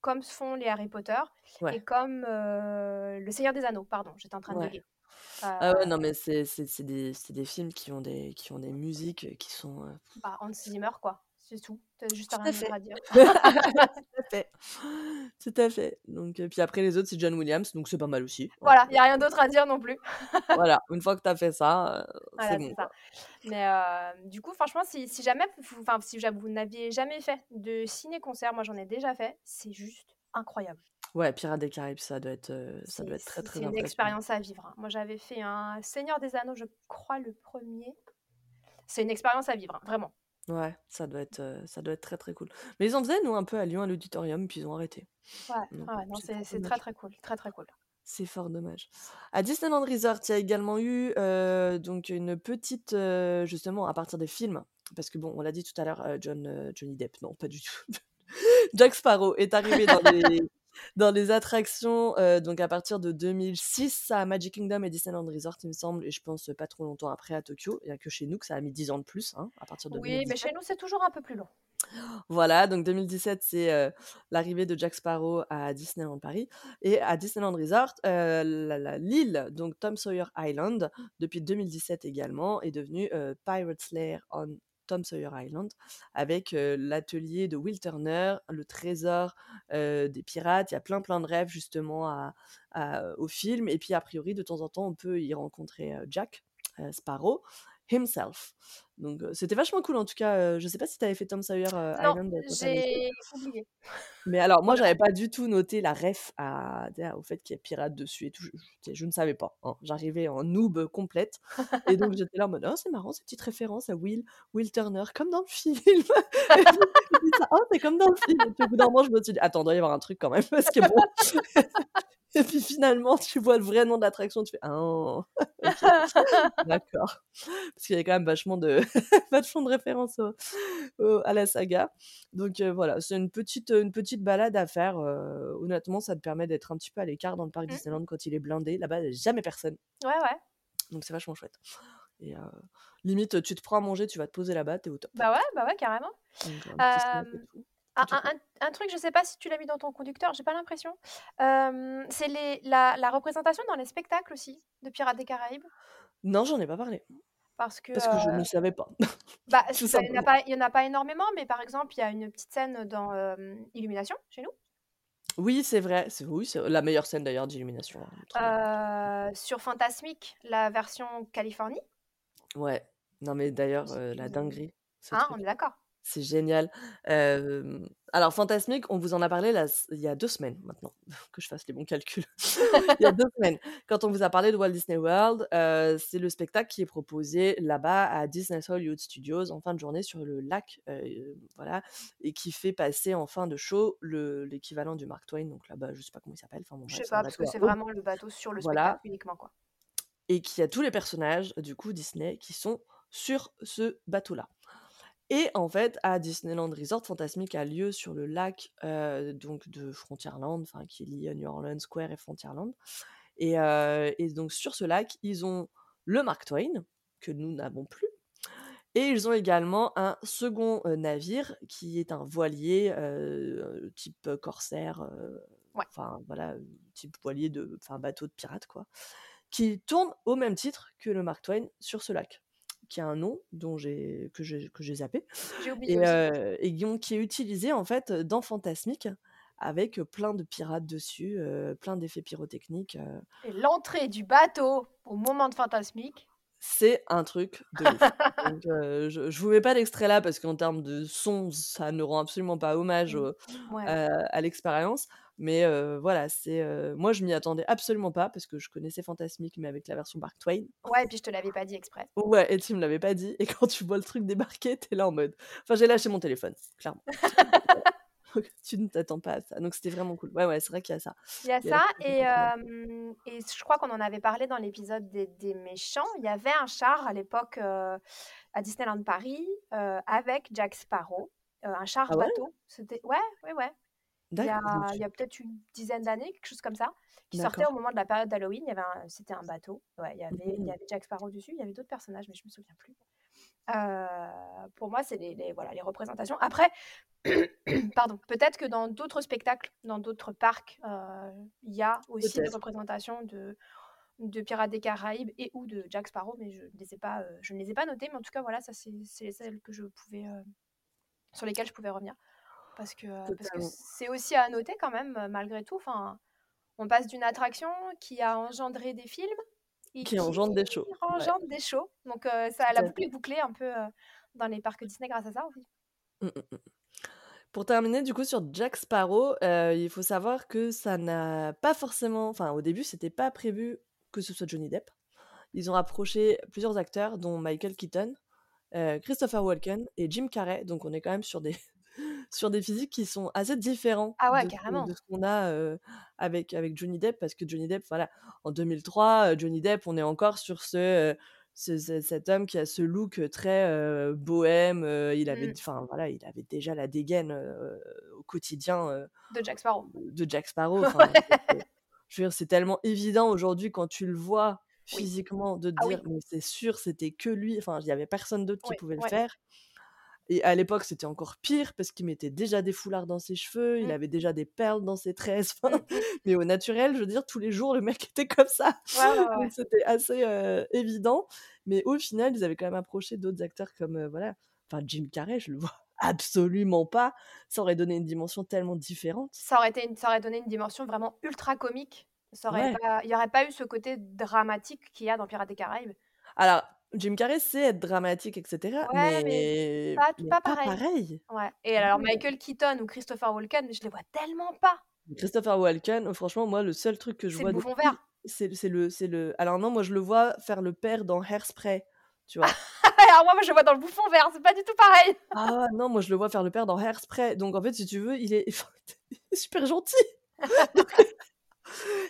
comme se font les Harry Potter et comme euh, Le Seigneur des Anneaux, pardon, j'étais en train de ouais. bugger. Ah ouais, Euh, non, mais c'est des, des films qui ont des, qui ont des musiques qui sont... bah, Hans Zimmer, quoi, c'est tout. T'as juste Tout rien à fait. à dire. Tout à fait. Tout à fait. Donc, euh, puis après, les autres, c'est John Williams, donc c'est pas mal aussi. Voilà, il n'y a rien d'autre à dire non plus. Voilà, une fois que tu as fait ça, euh, c'est bon. ça. Mais euh, du coup, franchement, si, si jamais, vous- enfin, si vous n'aviez jamais fait de ciné-concert, moi j'en ai déjà fait, c'est juste incroyable. Ouais, Pirates des Caraïbes, ça doit être, euh, ça doit être très très c'est une expérience à vivre. hein. Moi j'avais fait un Seigneur des Anneaux, je crois le premier. C'est une expérience à vivre, hein, vraiment. Ouais, ça doit être, ça doit être très très cool. Mais ils en faisaient, nous, un peu à Lyon, à l'auditorium, puis ils ont arrêté. Ouais, Donc, ouais, non, c'est c'est fort c'est très dommage. très cool, très très cool. C'est fort dommage. À Disneyland Resort, il y a également eu donc une petite, justement, à partir des films, parce que bon, on l'a dit tout à l'heure, John, Johnny Depp, non, pas du tout. Jack Sparrow est arrivé dans les, dans les attractions euh, donc à partir de 2006 à Magic Kingdom et Disneyland Resort, il me semble, et je pense pas trop longtemps après à Tokyo. Il n'y a que chez nous que ça a mis 10 ans de plus, hein, à partir de Oui, mais 2017. chez nous c'est toujours un peu plus long. Voilà, donc 2017, c'est euh, l'arrivée de Jack Sparrow à Disneyland Paris. Et à Disneyland Resort, euh, l'île, donc Tom Sawyer Island, depuis 2017 également, est devenue euh, Pirate's Lair on Tom Sawyer Island, avec l'atelier de Will Turner, le trésor des pirates. Il y a plein plein de rêves justement au film. Et puis a priori, de temps en temps, on peut y rencontrer Jack Sparrow. Himself. Donc euh, c'était vachement cool en tout cas. euh, je sais pas si tu avais fait Tom Sawyer euh, Non, Island j'ai oublié. Mais alors moi j'avais pas du tout noté la ref à, au fait qu'il y ait pirate dessus et tout. Je, je- je ne savais pas. hein. J'arrivais en noob complète. Et donc j'étais là en mode oh c'est marrant cette petite référence à Will, Will Turner comme dans le film. Puis, ça, oh c'est comme dans le film. Et puis au bout d'un moment je me suis dit attends doit y avoir un truc quand même parce que bon. Et puis finalement, tu vois le vrai nom de l'attraction, tu fais Ah, ok, d'accord. Parce qu'il y avait quand même vachement de, vachement de références au- au- à la saga. Donc euh, voilà, c'est une petite, une petite balade à faire. euh, honnêtement, ça te permet d'être un petit peu à l'écart dans le parc Mm. Disneyland quand il est blindé. Là-bas, il n'y a jamais personne. Ouais, ouais. Donc c'est vachement chouette. Et euh, limite, tu te prends à manger, tu vas te poser là-bas, t'es au top. Bah ouais, bah ouais, carrément. Donc, un. Un, truc, je sais pas si tu l'as mis dans ton conducteur, j'ai pas l'impression. Euh, c'est la, la représentation dans les spectacles aussi de Pirates des Caraïbes? Non, j'en ai pas parlé. Parce que, Parce que je ne savais pas. bah, il n'y en, a pas- il y en a pas énormément, mais par exemple, il y a une petite scène dans euh, Illumination, chez nous. Oui, c'est vrai. C'est oui, c'est la meilleure scène d'ailleurs d'illumination. hein. Euh, sur Fantasmic, la version Californie. Ouais. Non, mais d'ailleurs, euh, la dinguerie, Hein, on est d'accord. C'est génial. Euh, alors, Fantasmique, on vous en a parlé là, il y a deux semaines maintenant, que je fasse les bons calculs. il y a deux semaines, quand on vous a parlé de Walt Disney World, euh, c'est le spectacle qui est proposé là-bas à Disney Hollywood Studios en fin de journée sur le lac, euh, voilà, et qui fait passer en fin de show le- l'équivalent du Mark Twain. Donc là-bas, je sais pas comment il s'appelle. Enfin, bon, Je sais pas, parce que c'est vraiment le bateau sur le Voilà. spectacle uniquement, quoi. et qui a tous les personnages du coup Disney qui sont sur ce bateau-là. Et en fait, à Disneyland Resort, Fantasmic a lieu sur le lac euh, donc de Frontierland, enfin qui lie New Orleans Square et Frontierland. Et, euh, et donc sur ce lac, ils ont le Mark Twain que nous n'avons plus. Et ils ont également un second euh, navire qui est un voilier euh, type corsaire, Ouais. enfin voilà, type voilier de, enfin bateau de pirate quoi, qui tourne au même titre que le Mark Twain sur ce lac, qui a un nom dont j'ai que j'ai que j'ai zappé oublié et, euh, et qui qui est utilisé en fait dans Fantasmic avec plein de pirates dessus, euh, plein d'effets pyrotechniques. Et l'entrée du bateau au moment de Fantasmic. C'est un truc de ouf. Donc, euh, je, je vous mets pas l'extrait là parce qu'en termes de son, ça ne rend absolument pas hommage Mm. au- Ouais. à, à l'expérience. Mais euh, voilà, c'est euh, moi je m'y attendais absolument pas parce que je connaissais Fantasmic mais avec la version Mark Twain. Ouais, et puis je te l'avais pas dit exprès. Ouais, et tu me l'avais pas dit. Et quand tu vois le truc débarquer, t'es là en mode. Enfin, j'ai lâché mon téléphone, clairement. Donc, tu ne t'attends pas à ça. Donc c'était vraiment cool. Ouais, ouais, c'est vrai qu'il y a ça. Il y a Il y a la ça, et, euh, et je crois qu'on en avait parlé dans l'épisode des, des méchants. Il y avait un char à l'époque euh, à Disneyland Paris euh, avec Jack Sparrow, euh, un char Ah ouais? bateau. C'était ouais, ouais, ouais. Il y a, il y a peut-être une dizaine d'années, quelque chose comme ça, qui sortait au moment de la période d'Halloween. Il y avait un- c'était un bateau. Ouais, il y avait, il y Mhm. avait Jack Sparrow dessus. Il y avait d'autres personnages, mais je me souviens plus. Euh, pour moi, c'est les, les- voilà, les représentations. Après, pardon, peut-être que dans d'autres spectacles, dans d'autres parcs, euh, il y a aussi des représentations de, de Pirates des Caraïbes et ou de Jack Sparrow, mais je ne les ai pas, euh, je ne les ai pas notées. Mais en tout cas, voilà, ça c'est celles que je pouvais, euh, sur lesquelles je pouvais revenir, parce que c'est aussi à noter quand même, malgré tout. Enfin, on passe d'une attraction qui a engendré des films et Qui engendre des shows. Ouais, engendre des shows. Donc euh, ça, la boucle est fait. bouclée un peu euh, dans les parcs Disney grâce à ça aussi. Mm, mm, mm. Pour terminer, du coup, sur Jack Sparrow, euh, il faut savoir que ça n'a pas forcément. Enfin, au début, c'était pas prévu que ce soit Johnny Depp. Ils ont approché plusieurs acteurs, dont Michael Keaton, euh, Christopher Walken et Jim Carrey. Donc, on est quand même sur des, sur des physiques qui sont assez différents Ah ouais, de, ce que- carrément. de ce qu'on a euh, avec, avec Johnny Depp. Parce que Johnny Depp, voilà, en 2003, euh, Johnny Depp, on est encore sur ce. Ce- ce- cet homme qui a ce look très euh, bohème, euh, il avait, Mm. enfin voilà, il avait déjà la dégaine euh, au quotidien euh, De Jack Sparrow. de Jack Sparrow. Enfin, c'est- je veux dire, c'est tellement évident aujourd'hui quand tu le vois Oui. physiquement de te Ah oui. dire, mais c'est sûr, c'était que lui. Enfin, il y avait personne d'autre qui Oui, pouvait le ouais. faire. Et à l'époque, c'était encore pire parce qu'il mettait déjà des foulards dans ses cheveux, il Mm. avait déjà des perles dans ses tresses. Mm, Enfin, mm. mais au naturel, je veux dire, tous les jours, le mec était comme ça. Ouais, ouais, ouais. Donc c'était assez euh, évident. Mais au final, ils avaient quand même approché d'autres acteurs comme, euh, voilà, enfin Jim Carrey, je le vois absolument pas. Ça aurait donné une dimension tellement différente. Ça aurait, été une- ça aurait donné une dimension vraiment ultra comique. Ça aurait pas, il n'y aurait pas eu ce côté dramatique qu'il y a dans Pirates des Caraïbes. Alors, Jim Carrey sait être dramatique et cetera, Ouais, mais mais pas mais pas pas pareil. pareil. Ouais et alors Non. Michael Keaton ou Christopher Walken, je les vois tellement pas. Christopher Walken, franchement, moi, le seul truc que je C'est vois le de bouffon lui, vert. c'est c'est le c'est le alors non, moi, je le vois faire le père dans Hairspray, tu vois? alors moi, moi, je le vois dans le bouffon vert, c'est pas du tout pareil. Ah non, moi, je le vois faire le père dans Hairspray, donc en fait, si tu veux, il est il est super gentil.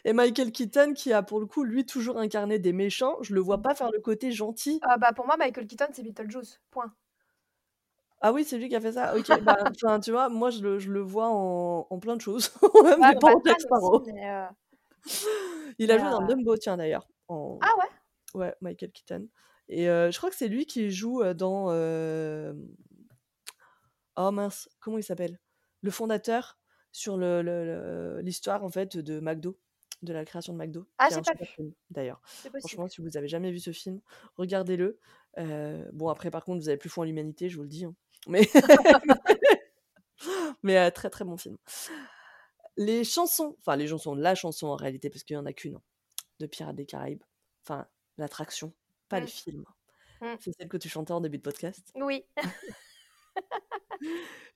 Et Michael Keaton qui a, pour le coup, lui, toujours incarné des méchants, je le vois pas faire le côté gentil. Ah bah, pour moi, Michael Keaton, c'est Beetlejuice, point. Ah oui, c'est lui qui a fait ça? OK, bah, tu vois, moi, je le je le vois en en plein de choses, même Ouais, des dans pas en Jack Batman Sparrow. aussi, mais heu Il a mais joué dans heu Dumbo, tiens, d'ailleurs, en Ah ouais? ouais, Michael Keaton et heu, je crois que c'est lui qui joue, dans, oh mince, comment il s'appelle? Le fondateur? Sur le le le l'histoire, en fait, de McDo, de la création de McDo, Ah, qui est j'ai un pas vu. d'ailleurs. C'est. Franchement, si vous avez jamais vu ce film, regardez-le. Heu, bon, après, par contre, vous avez plus foi en l'humanité, je vous le dis, hein, mais mais heu, très, très bon film. Les chansons, enfin, les chansons, la chanson, en réalité, parce qu'il y en a qu'1, hein, de Pirates des Caraïbes, enfin, l'attraction, pas le Mmh. film. Mmh. C'est celle que tu chantais en début de podcast? Oui.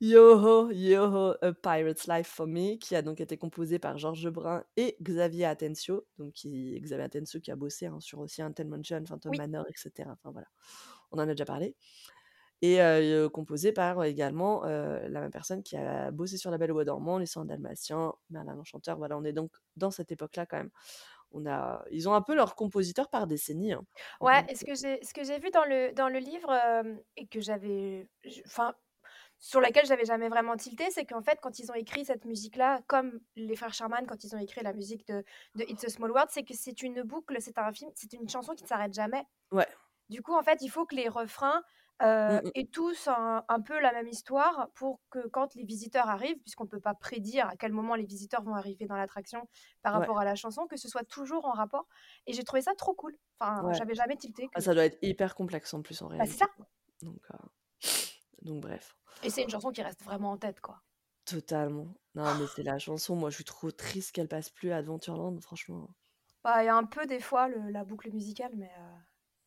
Yo-ho, yo-ho, A Pirate's Life for Me, qui a donc été composée par Georges Brun et Xavier Atencio, donc qui Xavier Atencio qui a bossé, hein, sur aussi Haunted Mansion, Phantom Oui. Manor et cetera, enfin, voilà. On en a déjà parlé et heu, composée par, également, heu, la même personne qui a bossé sur La Belle au bois dormant, Les 100 Dalmatiens, Merlin l'Enchanteur, voilà, on est donc dans cette époque-là, quand même. On a ils ont un peu leur compositeur par décennie, hein, Ouais et ce que j'ai ce que j'ai vu dans le dans le livre, et que j'avais enfin, sur laquelle j'avais jamais vraiment tilté, c'est qu'en fait, quand ils ont écrit cette musique-là, comme les frères Sherman, quand ils ont écrit la musique de de It's a Small World, c'est que c'est une boucle, c'est un film, c'est une chanson qui ne s'arrête jamais. Ouais. Du coup, en fait, il faut que les refrains, Mmh heu, mh. aient tous un un peu la même histoire pour que quand les visiteurs arrivent, puisqu'on ne peut pas prédire à quel moment les visiteurs vont arriver dans l'attraction par Ouais. rapport à la chanson, que ce soit toujours en rapport et j'ai trouvé ça trop cool. Enfin, Ouais. j'avais jamais tilté Ah, ça doit être hyper complexe, en plus, en Bah, c'est réalité, ça. quoi, donc heu, donc bref. Et c'est une chanson qui reste vraiment en tête, quoi. Totalement. Non, mais c'est la chanson, moi, je suis trop triste qu'elle passe plus à Adventureland, franchement. Bah, il y a un peu, des fois, le la boucle musicale, mais heu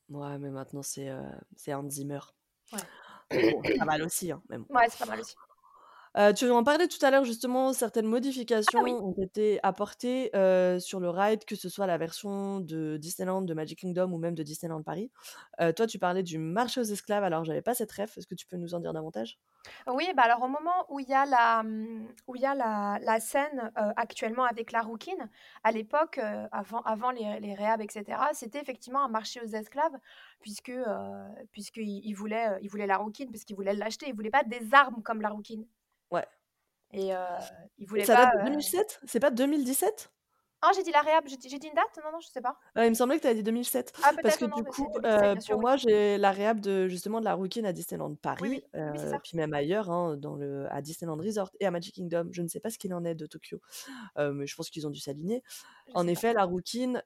Ouais, mais maintenant, c'est, heu, c'est Hans Zimmer. Ouais. Bon, c'est pas mal aussi, hein, mais bon. Ouais, c'est pas mal aussi. Heu, tu en parlais tout à l'heure, justement, certaines modifications Ah oui! ont été apportées, heu, sur le ride, que ce soit la version de Disneyland, de Magic Kingdom ou même de Disneyland Paris. Heu, toi, tu parlais du marché aux esclaves, alors j'avais pas cette ref, est-ce que tu peux nous en dire davantage? Oui, bah, alors, au moment où il y a la, mmh, où il y a la la scène, actuellement avec la rouquine, à l'époque, avant avant les les réhab et cetera, c'était effectivement un marché aux esclaves puisque, heu, puisqu'ils ils voulaient, heu, ils voulaient la rouquine, puisqu'ils voulaient l'acheter. Ils voulaient pas des armes comme la rouquine. Et heu, ils Et voulaient ça pas, date de heu 2007? C'est pas 2017? Ah, j'ai dit la réhab, j'ai dit une date? Non, non, je sais pas. Ouais, il me semblait que tu avais dit 2007 Ah, parce que non, du coup, c'est 2017, heu, bien sûr, pour oui. moi, j'ai la réhab de justement de la rouquine à Disneyland Paris, oui. Oui, puis même ailleurs, hein, dans le à Disneyland Resort et à Magic Kingdom. Je ne sais pas ce qu'il en est de Tokyo, mais je pense qu'ils ont dû s'aligner. En pas. effet, la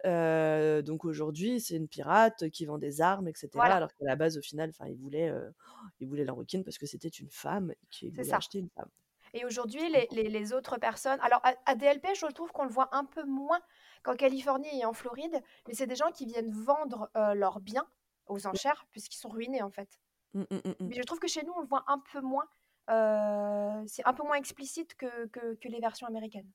heu, donc aujourd'hui, c'est une pirate qui vend des armes et cetera, Voilà. alors qu'à la base, au final, ils voulaient, heu, ils voulaient la rouquine parce que c'était une femme voulaient ça. acheter une femme. Et aujourd'hui, les comprends. les les autres personnes alors à à DLP, je trouve qu'on le voit un peu moins qu'en Californie et en Floride, mais c'est des gens qui viennent vendre, heu, leurs biens aux enchères puisqu'ils sont ruinés, en fait. Mmh, mmh, mmh. Mais je trouve que chez nous, on le voit un peu moins, heu, c'est un peu moins explicite que que que les versions américaines.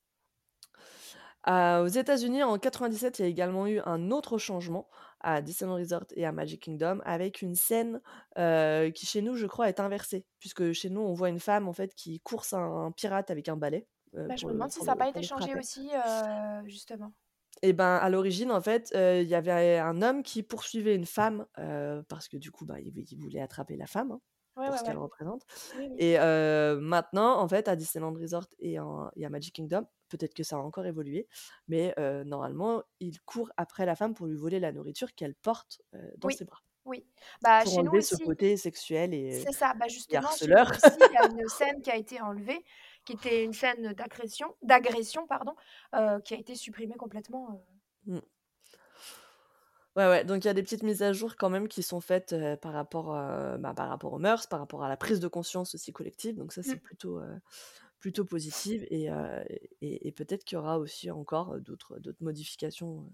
Heu, aux États-Unis, en 97, il y a également eu un autre changement à Disneyland Resort et à Magic Kingdom avec une scène, qui chez nous, je crois, est inversée. Puisque chez nous, on voit une femme, en fait, qui course un pirate avec un balai, heu, Bah, je me demande si ça a le pas été changé aussi, justement. Et ben, à l'origine, en fait, il y avait un homme qui poursuivait une femme, parce que du coup, bah, il voulait attraper la femme, hein, Ouais, pour ouais, ce qu'elle ouais. représente. Oui, oui. Et maintenant, en fait, à Disneyland Resort et en et à Magic Kingdom, peut-être que ça a encore évolué, mais normalement, il court après la femme pour lui voler la nourriture qu'elle porte, dans Oui, ses bras. oui. Bah, Pour chez nous enlever ce aussi. côté sexuel et C'est ça. Bah, justement, chez harceleur. nous aussi, il y a une scène qui a été enlevée, qui était une scène d'agression d'agression, pardon, qui a été supprimée complètement, Mmh. Ouais, ouais, donc il y a des petites mises à jour quand même qui sont faites, par rapport, bah, par rapport aux mœurs, par rapport à la prise de conscience aussi collective, donc ça, c'est Mmh. plutôt, heu, plutôt positive et et et peut-être qu'il y aura aussi encore d'autres modifications,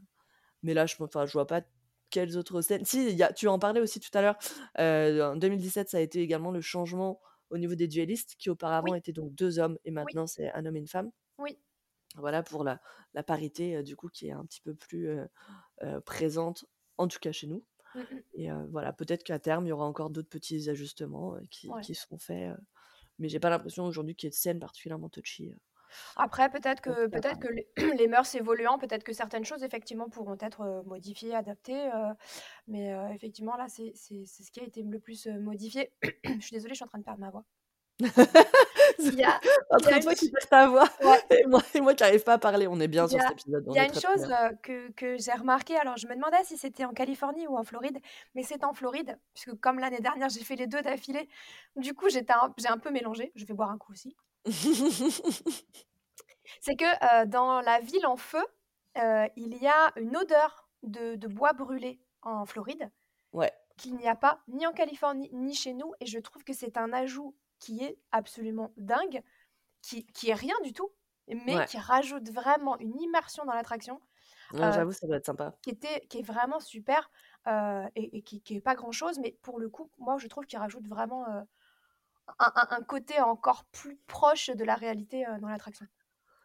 mais là, je je vois pas quelles autres scènes Si, y a tu en parlais aussi tout à l'heure, heu, en 2017, ça a été également le changement au niveau des duellistes qui auparavant Oui. étaient donc 2 hommes et Oui. maintenant c'est un homme et une femme. Oui. Voilà pour la la parité, du coup qui est un petit peu plus, heu, présente, en tout cas chez nous Mmh mh. et voilà, peut-être qu'à terme, il y aura encore d'autres petits ajustements, qui Ouais. qui seront faits, mais j'ai pas l'impression aujourd'hui qu'il y ait de scènes particulièrement touchy, Après peut-être que par que les les mœurs évoluant, peut-être que certaines choses effectivement pourront être, modifiées, adaptées, mais effectivement là, c'est ce qui a été le plus, modifié. Je suis désolée, je suis en train de perdre ma voix. Il y a il y a Entre une toi qui ch perds ta voix ouais. et moi et moi qui arrive pas à parler, on est bien sur cet épisode, il y a une chose, bien. heu, que que j'ai remarqué, alors je me demandais si c'était en Californie ou en Floride, mais c'est en Floride, puisque comme l'année dernière, j'ai fait les 2 d'affilée, du coup, j'étais un j'ai un peu mélangé. Je vais boire un coup aussi. C'est que, heu, dans la ville en feu, heu, il y a une odeur de de bois brûlé en Floride, Ouais. qu'il n'y a pas ni en Californie, ni chez nous et je trouve que c'est un ajout qui est absolument dingue, qui qui est rien du tout, mais Ouais. qui rajoute vraiment une immersion dans l'attraction, Ouais, heu, j'avoue, ça doit être sympa. qui était qui est vraiment super, heu et et qui qui est pas grand chose, mais pour le coup, moi, je trouve qu'il rajoute vraiment, heu, un un un côté encore plus proche de la réalité, dans l'attraction.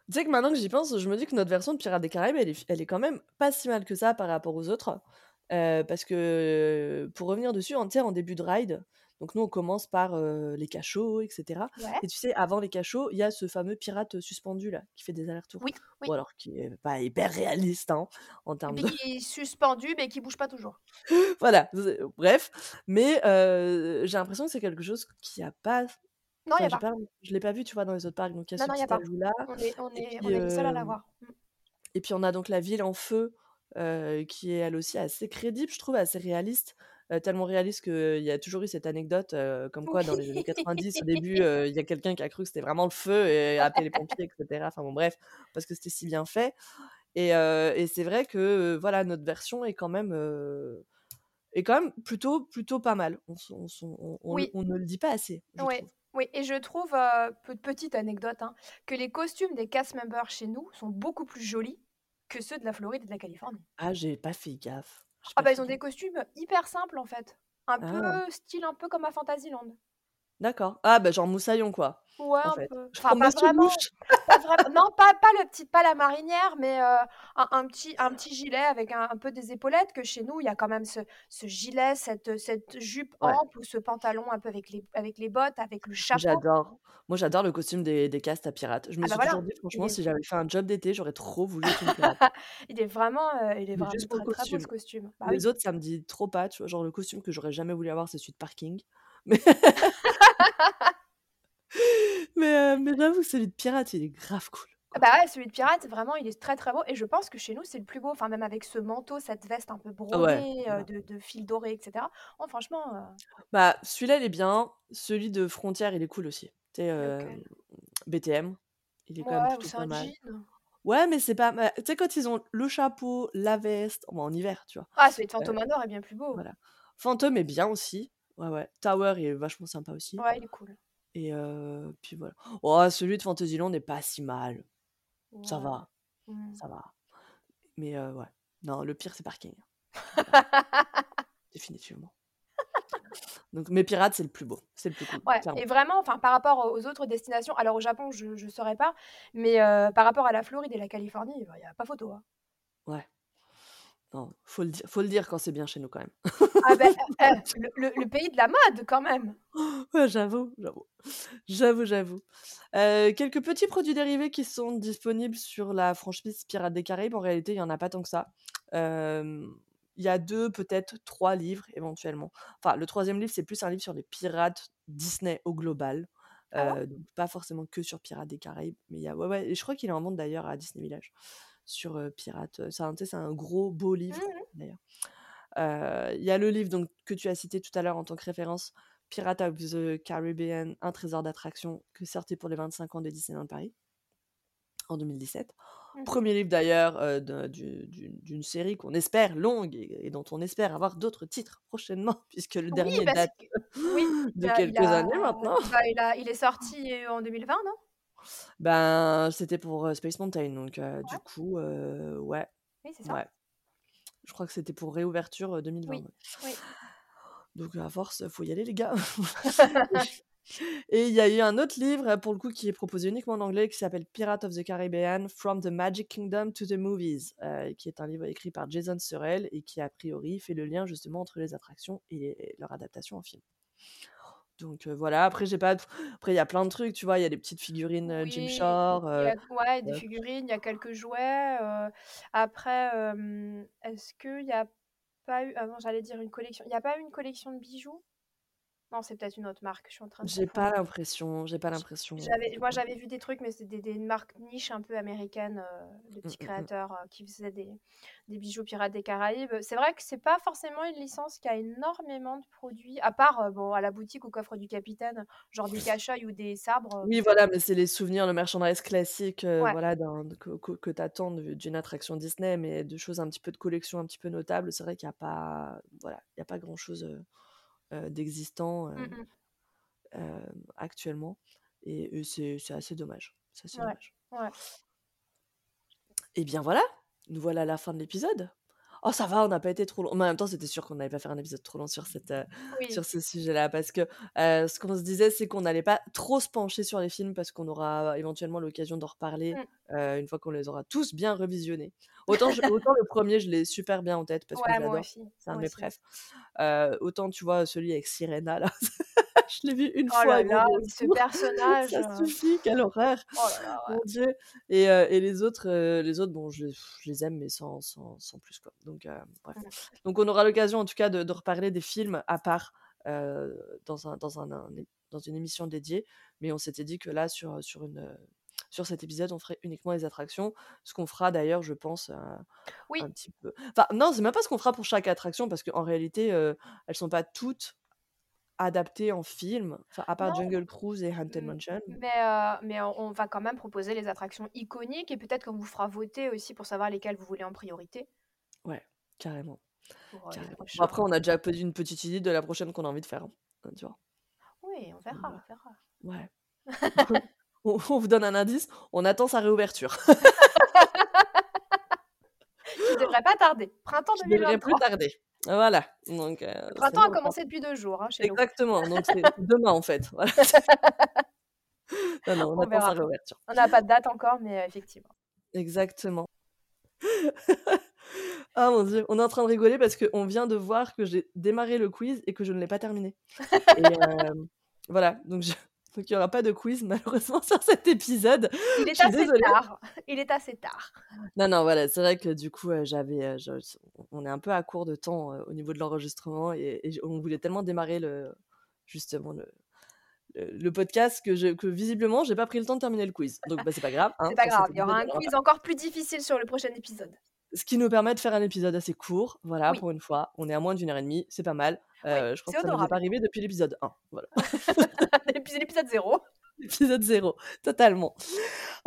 Tu sais que maintenant que j'y pense, je me dis que notre version de Pirates des Caraïbes, elle est elle est quand même pas si mal que ça par rapport aux autres, parce que pour revenir dessus, en en début de ride, donc nous, on commence par, les cachots et cetera Ouais. et tu sais, avant les cachots, il y a ce fameux pirate suspendu là, qui fait des allers-retours. Oui, oui. Bon alors qui est pas hyper réaliste, hein, en termes de qui est suspendu, mais qui bouge pas toujours. voilà, bref, mais j'ai l'impression que c'est quelque chose qu'il y a pas Non, il y enfin, a pas. pas je l'ai pas vu, tu vois, dans les autres parcs, donc il y a Non, ce non, petit ajout là On est on on les seuls à l'avoir. Mmh. et puis on a donc la ville en feu, qui est elle aussi assez crédible, je trouve, assez réaliste, heu, tellement réaliste qu'il y a toujours eu cette anecdote, heu, comme quoi dans les années 90 au début, heu, il y a quelqu'un qui a cru que c'était vraiment le feu et a appelé les pompiers et cetera, enfin bon bref, parce que c'était si bien fait et et c'est vrai que, voilà, notre version est quand même, est quand même plutôt plutôt pas mal. On Oui. ne le dit pas assez, je Ouais, trouve. oui et je trouve, petite anecdote, hein, que les costumes des cast members chez nous sont beaucoup plus jolis que ceux de la Floride et de la Californie. Ah, j'ai pas fait gaffe, Ah bah, ils ont des costumes hyper simples, en fait, un peu Ah! style un peu comme à Fantasyland. D'accord. Ah bah, genre Moussaillon quoi, Ouais, en un fait. peu. Enfin, pas vraiment, pas vraim non, pas pas le petit pas la marinière, mais heu, un un petit un petit gilet avec un un peu des épaulettes que chez nous, il y a quand même ce ce gilet, cette, cette jupe Ouais. ample ou ce pantalon un peu avec les avec les bottes, avec le chapeau. J'adore. Moi, j'adore le costume des des cast à pirates. Je me Ah bah, suis toujours voilà, dit franchement, est si j'avais fait un job d'été, j'aurais trop voulu être une pirate. il est vraiment, heu, il est Mais vraiment très, très beau ce costume. costume. Bah Les oui. autres, ça me dit trop pas, tu vois? Genre le costume que j'aurais jamais voulu avoir, c'est celui de parking. Mais mais mais j'avoue, celui de pirate, il est grave cool, Ah bah, ouais, celui de pirate, vraiment, il est très, très beau et je pense que chez nous, c'est le plus beau. Enfin, même avec ce manteau, cette veste un peu Ah ouais, brodée, de de fils dorés et cetera. Oh franchement, heu Bah, celui-là, il est bien. Celui de frontière, il est cool aussi. Tu sais, Lequel? BTM, il est quand même Mouais, ou plutôt c'est pas un mal. jean. Ouais, mais c'est pas ma tu sais, quand ils ont le chapeau, la veste, bon, en hiver, tu vois? Ah, celui de Heu, Phantom Manor est bien plus beau. voilà. Phantom est bien aussi. Ouais, ouais. Tower est vachement sympa aussi Ouais, il est cool. et heu, puis voilà. Oh, celui de Fantasyland est pas si mal. Ça va, Mmh. ça va. Mais heu, ouais. Non, le pire, c'est parking. Définitivement. Donc mais pirates, c'est le plus beau, c'est le plus cool, Ouais et vraiment, enfin, par rapport aux autres destinations alors au Japon, je je saurais pas, mais heu, par rapport à la Floride et la Californie, il y a pas photo, hein. Ouais. Non, faut le di faut le dire quand c'est bien chez nous, quand même. Ah beh, eh eh, le le le pays de la mode, quand même! Ouais, j'avoue, j'avoue. J'avoue, j'avoue. Heu, quelques petits produits dérivés qui sont disponibles sur la franchise Pirates des Caraïbes. En réalité, il y en a pas tant que ça. Il y a 2, peut-être 3 livres éventuellement. Enfin, le 3e livre, c'est plus un livre sur les pirates Disney au global, Ah ouais? heu, donc pas forcément que sur Pirates des Caraïbes, mais il y a ouais, ouais et je crois qu'il est en vente d'ailleurs à Disney Village sur, pirates, c'est un gros beau Mmh livre mh. d'ailleurs. Il y a le livre donc que tu as cité tout à l'heure en tant que référence, Pirates of the Caribbean, un trésor d'attraction, qui est sorti pour les 25 ans de Disneyland Paris en 2017. Mmh mh. 1er livre d'ailleurs, d'une série qu'on espère longue et et dont on espère avoir d'autres titres prochainement puisque le Oui, dernier date que oui, de a quelques a années maintenant. bah, il a il est sorti, en 2020, non? Ben, c'était pour, Space Mountain donc du coup, ouais, Oui, c'est ça. ouais. Je crois que c'était pour réouverture, heu, 2020, Oui, ouais. oui. Donc à force, faut y aller les gars. Et il y a eu un autre livre, pour le coup, qui est proposé uniquement en anglais, qui s'appelle Pirates of the Caribbean: From the Magic Kingdom to the Movies, qui est un livre écrit par Jason Surrell et qui, a priori, fait le lien justement entre les attractions et leur adaptation en film. Donc voilà, après j'ai pas après il y a plein de trucs, tu vois? Il y a des petites figurines, Jim Oui, il y a ouais, des figurines, il y a quelques jouets, après, est-ce qu'il y a pas eu ah non, j'allais dire une collection il y a pas eu une collection de bijoux? Non, c'est peut-être une autre marque, je suis en train de J'ai pas l'impression, j'ai pas l'impression, j'avais moi mmh. j'avais vu des trucs, mais c'était des des marques niches un peu américaines, heu, de Mmh, petits mmh mh. créateurs, heu, qui faisaient des des bijoux Pirates des Caraïbes. C'est vrai que c'est pas forcément une licence qui a énormément de produits, à part, heu, bon, à la boutique au coffre du capitaine, genre des cache-œil ou des sabres, heu Oui, voilà, mais c'est les souvenirs, le merchandise classique, Ouais. voilà, que que que tu attends de d'une attraction Disney, mais de choses un petit peu de collection, un petit peu notables, c'est vrai qu'il y a pas voilà, il y a pas grand chose, heu heu, d'existant, Mmh mh. hem, actuellement et et c'est c'est assez dommage, c'est assez Ouais, dommage. ouais. Et bien voilà, nous voilà à la fin de l'épisode. Oh ça va, on n'a pas été trop long, mais en même temps, c'était sûr qu'on allait pas faire un épisode trop long sur cette, Oui. sur ce sujet-là parce que, heu, ce qu'on se disait, c'est qu'on allait pas trop se pencher sur les films parce qu'on aura éventuellement l'occasion d'en reparler, Mmh. une fois qu'on les aura tous bien revisionnés. Autant je autant le 1er, je l'ai super bien en tête parce que Ouais, l'adore, aussi, c'est un de mes préf. Autant tu vois, celui avec Sirena là, je l'ai vu 1 Oh fois là ce personnage, ça heu, suffit, quelle horreur! oh là là, ouais. Mon Dieu et et les autres, heu, les autres, bon, je les je les aime, mais sans sans sans plus, quoi. Donc heu, bref. Donc on aura l'occasion en tout cas de de reparler des films à part, dans un dans un dans une émission dédiée, mais on s'était dit que là, sur, sur une, sur cet épisode, on ferait uniquement les attractions. Ce qu'on fera d'ailleurs, je pense, Oui. un petit peu enfin non, c'est même pas ce qu'on fera pour chaque attraction parce qu'en réalité, heu, elles sont pas toutes adaptées en film, enfin à part Non, Jungle Cruise et Haunted m Mansion. mais mais on va quand même proposer les attractions iconiques et peut-être qu'on vous fera voter aussi pour savoir lesquelles vous voulez en priorité. Ouais, carrément, Pour, heu, les carrément. Bon prochains après, on a déjà une petite idée de la prochaine qu'on a envie de faire, hein, hein, tu vois? Oui, on verra, on verra. Ouais. On on vous donne un indice, on attend sa réouverture. Qui devrait pas tarder, printemps Qui devrait plus 2023. tarder. Voilà, donc heu, Le printemps a commencé depuis 2 jours, hein, chez nous. Exactement, donc c'est demain en fait, voilà. Non, non, on On attend sa verra. réouverture. On n'a pas de date encore, mais heu, effectivement. Exactement. Ah mon Dieu, on est en train de rigoler parce qu'on vient de voir que j'ai démarré le quiz et que je ne l'ai pas terminé et hem, voilà, donc je donc il y aura pas de quiz malheureusement sur cet épisode. Il est assez désolée. tard, il est assez tard. Non, non, voilà, c'est vrai que du coup, heu, j'avais, je s on est un peu à court de temps, heu, au niveau de l'enregistrement et on voulait tellement démarrer le justement le le le podcast que je que visiblement, j'ai pas pris le temps de terminer le quiz. Donc bah, c'est pas grave, hein, C'est pas grave, il y aura un quiz encore plus difficile sur le prochain épisode. Ce qui nous permet de faire un épisode assez court, voilà, Oui. pour une fois. On est à moins d'1 heure et demie, c'est pas mal. Oui, Heu, je crois c'est que ça nous est pas arrivé depuis l'épisode 1, voilà. Depuis l'épisode 0. Épisode 0, totalement.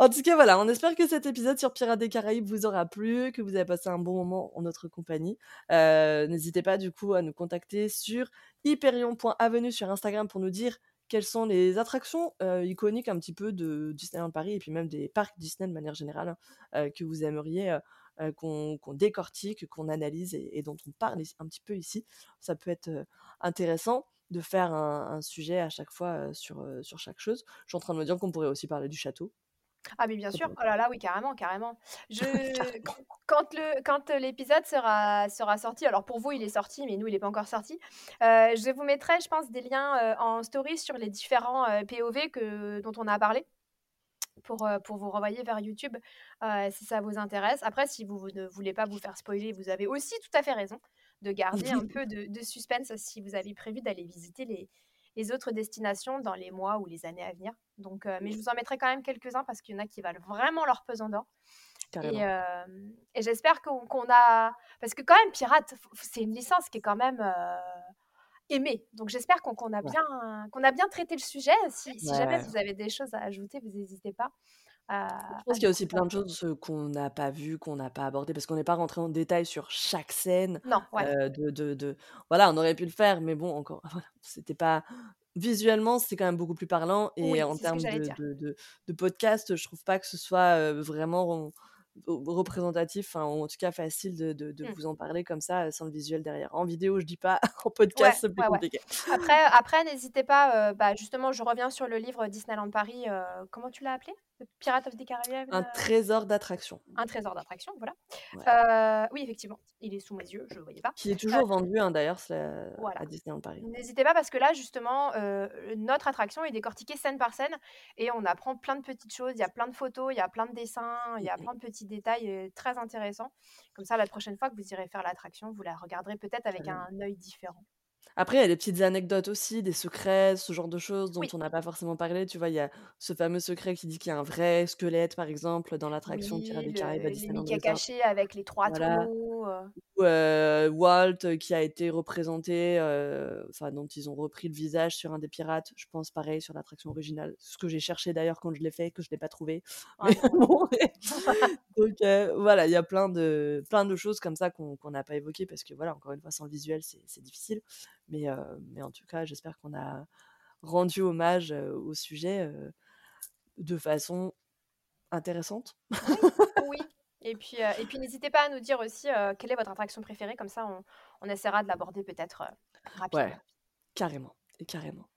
En tout cas, voilà, on espère que cet épisode sur Pirates des Caraïbes vous aura plu, que vous avez passé un bon moment en notre compagnie. Heu, n'hésitez pas du coup à nous contacter sur hyperion.avenue sur Instagram pour nous dire quelles sont les attractions, heu, iconiques un petit peu de Disneyland Paris et puis même des parcs Disney de manière générale, hein, heu, que vous aimeriez, qu'on qu'on décortique, qu'on analyse et et dont on parle un petit peu ici. Ça peut être, heu, intéressant de faire un un sujet à chaque fois, heu, sur, sur chaque chose. Je suis en train de me dire qu'on pourrait aussi parler du château. Ah mais bien sûr, oh là là, oui, carrément, carrément. Je quand le quand, l'épisode sera sera sorti, alors pour vous, il est sorti, mais nous, il est pas encore sorti, je vous mettrai, je pense, des liens, en story sur les différents, POV que dont on a parlé pour, pour vous renvoyer vers YouTube, si ça vous intéresse. Après, si vous vous ne voulez pas vous faire spoiler, vous avez aussi tout à fait raison de garder un peu de de suspense si vous avez prévu d'aller visiter les les autres destinations dans les mois ou les années à venir. Donc mais je vous en mettrai quand même quelques-uns parce qu'il y en a qui valent vraiment leur pesant d'or et hem et j'espère qu'on a parce que quand même f c'est une licence qui est quand même, aimée. Donc j'espère qu'on a Ouais. bien qu'on a bien traité le sujet. Si si jamais vous avez des choses à ajouter, vous hésitez pas Je pense qu'il y a aussi plein de choses, qu'on n'a pas vues, qu'on n'a pas abordées parce qu'on n'est pas rentré en détail sur chaque scène, Non, ouais. de de de voilà, on aurait pu le faire, mais bon, encore voilà, c'était pas visuellement, c'est quand même beaucoup plus parlant et Oui, en termes de podcast, je trouve pas que ce soit, vraiment représentatif, en tout cas facile de, de- de Mmh. vous en parler comme ça, euh, sans le visuel derrière. En vidéo, je dis pas, en Ouais, podcast, c'est plus ouais, ouais. compliqué. Après, après n'hésitez pas, euh, bah, justement, je reviens sur le livre Disneyland Paris, euh, comment tu l'as appelé? The Pirate of the Caribbean? Un trésor d'attraction, Un trésor d'attraction, voilà. Oui, effectivement, il est sous mes yeux, je le voyais pas. qui est toujours vendu, hein, d'ailleurs, voilà. à Disneyland Paris. N'hésitez pas parce que là, justement, notre attraction est décortiquée scène par scène et on apprend plein de petites choses. Il y a plein de photos, il y a plein de dessins, il y a Mhm. plein de petits détails très intéressants. Comme ça, la prochaine fois que vous irez faire l'attraction, vous la regarderez peut-être avec un œil différent. Après, il y a des petites anecdotes aussi, des secrets, ce genre de choses dont Oui. on n'a pas forcément parlé. Tu vois, il y a ce fameux secret qui dit qu'il y a un vrai squelette, par exemple, dans l'attraction Oui, Pirates des le- Caraïbes à les Disneyland Mickey Resort. cachés avec les trois Voilà. tonneaux. euh. Ou, euh, Walt euh, qui a été représenté, euh, enfin dont ils ont repris le visage sur un des pirates, je pense pareil sur l'attraction originale, ce que j'ai cherché d'ailleurs quand je l'ai fait, que je l'ai pas trouvé. Mais non. bon, donc euh, voilà, il y a plein de, plein de choses comme ça qu'on qu'on n'a pas évoquées parce que voilà, encore une fois, sans le visuel, c'est c'est difficile. Mais, euh, mais en tout cas, j'espère qu'on a rendu hommage au sujet de façon intéressante. Oui. Et puis, et puis n'hésitez pas à nous dire aussi quelle est votre attraction préférée, comme ça on, on essaiera de l'aborder peut-être rapidement. Ouais, carrément, carrément.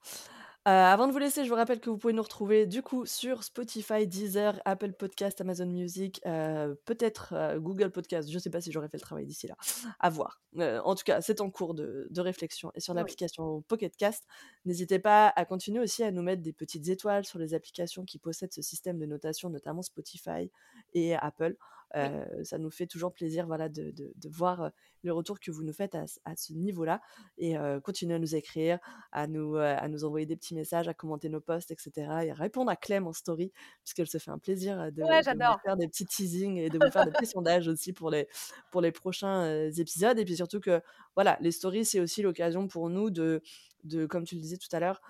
Euh, avant de vous laisser, je vous rappelle que vous pouvez nous retrouver du coup sur Spotify, Deezer, Apple Podcast, Amazon Music, euh, peut-être euh, Google Podcast. Je sais pas si j'aurais fait le travail d'ici là. À voir. En tout cas, c'est en cours de, de réflexion. Et sur Oui. l'application Pocket Cast, n'hésitez pas à continuer aussi à nous mettre des petites étoiles sur les applications qui possèdent ce système de notation, notamment Spotify et Apple. Euh, ça nous fait toujours plaisir voilà, de, de- de voir euh, le retour que vous nous faites à, ce- à ce niveau-là. Et euh, continuez à nous écrire, à nous, euh, à nous envoyer des petits messages, à commenter nos posts, etc. Et à répondre à Clem en story, puisqu'elle se fait un plaisir de, Ouais, de vous j'adore. faire des petits teasings et de vous faire des petits sondages aussi pour les, pour les prochains épisodes. Et puis surtout que, voilà, les stories, c'est aussi l'occasion pour nous de, de, comme tu le disais tout à l'heure,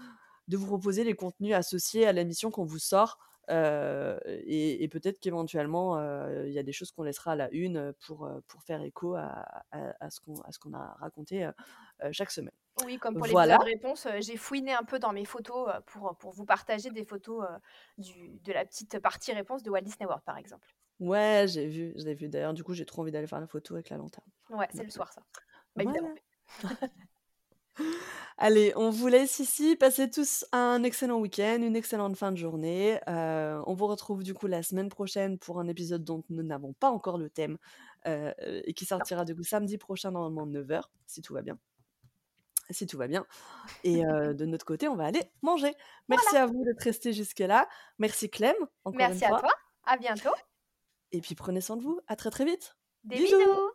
de vous proposer les contenus associés à l'émission qu'on vous sort. Euh, et, et peut-être qu'éventuellement, euh, il y a des choses qu'on laissera à la une pour, euh, pour faire écho à, à, à ce qu'on à ce qu'on a raconté chaque semaine. Oui, comme pour Voilà. l'épisode réponse, j'ai fouiné un peu dans mes photos pour, pour vous partager des photos du, de la petite partie réponse de Walt Disney World, par exemple. Ouais, j'ai vu, je l'ai vu. D'ailleurs, du coup, j'ai trop envie d'aller faire la photo avec la lanterne. Ouais, c'est le soir, ça. Bah, Voilà. évidemment. Allez, on vous laisse ici. Passez tous un excellent week-end, une excellente fin de journée. Euh, on vous retrouve du coup la semaine prochaine pour un épisode dont nous n'avons pas encore le thème euh, et qui sortira du coup samedi prochain, normalement 9h, si tout va bien. Si tout va bien. Et euh, de notre côté, on va aller manger. Merci à vous d'être restés jusque-là. Merci Clem, encore une Merci à fois. toi. À bientôt. Et puis prenez soin de vous. À très très vite. Des Bisous. bisous.